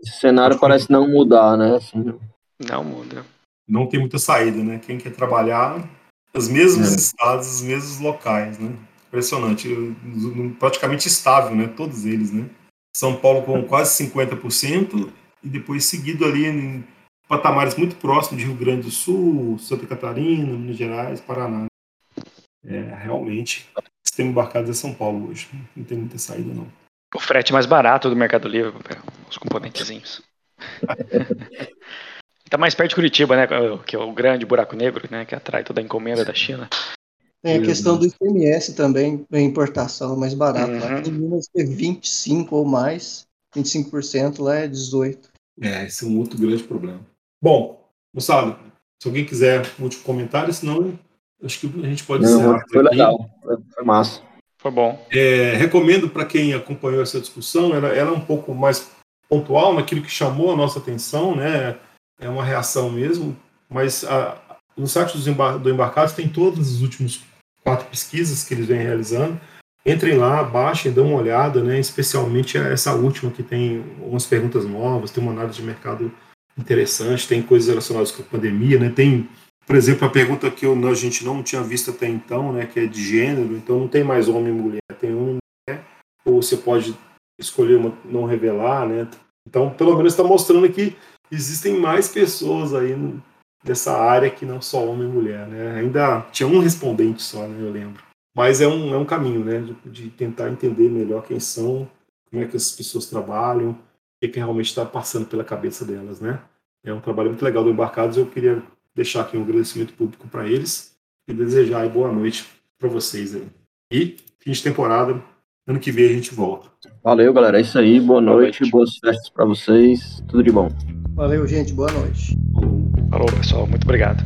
Esse cenário parece não mudar, né? Assim, não muda. Não tem muita saída, né? Quem quer trabalhar, os mesmos é. estados, os mesmos locais, né? Impressionante. Praticamente estável, né? Todos eles, né? São Paulo com quase 50% e depois seguido ali em patamares muito próximos de Rio Grande do Sul, Santa Catarina, Minas Gerais, Paraná. É, realmente, sistema embarcado é São Paulo hoje. Não tem muita saída, não. O frete mais barato do Mercado Livre, os componentezinhos. Está mais perto de Curitiba, né? Que é o grande buraco negro, né? Que atrai toda a encomenda da China. Tem a questão do ICMS também, a importação mais barato. Uhum. Lá em Minas é 25% ou mais, 25%, lá é 18%. É, esse é um outro grande problema. Bom, moçada, se alguém quiser último comentário, senão Acho que a gente pode Não, Foi legal, foi massa. Foi bom. É, recomendo para quem acompanhou essa discussão, ela, ela é um pouco mais pontual naquilo que chamou a nossa atenção, né? É uma reação mesmo, mas a, no site do, embar do Embarcados tem todas as últimas quatro pesquisas que eles vêm realizando. Entrem lá, baixem, dêem uma olhada, né? Especialmente essa última que tem umas perguntas novas, tem uma análise de mercado interessante, tem coisas relacionadas com a pandemia, né? Tem por exemplo, a pergunta que eu, a gente não tinha visto até então, né, que é de gênero, então não tem mais homem e mulher, tem homem e mulher, ou você pode escolher uma, não revelar, né? Então, pelo menos está mostrando que existem mais pessoas aí nessa área que não só homem e mulher, né? Ainda tinha um respondente só, né, eu lembro. Mas é um, é um caminho, né? De, de tentar entender melhor quem são, como é que as pessoas trabalham, o que, que realmente está passando pela cabeça delas, né? É um trabalho muito legal do Embarcados. Eu queria deixar aqui um agradecimento público para eles e desejar boa noite para vocês aí. E fim de temporada, ano que vem a gente volta. Valeu, galera. É isso aí. Boa, boa noite, noite, boas festas para vocês. Tudo de bom. Valeu, gente. Boa noite. Falou, pessoal. Muito obrigado.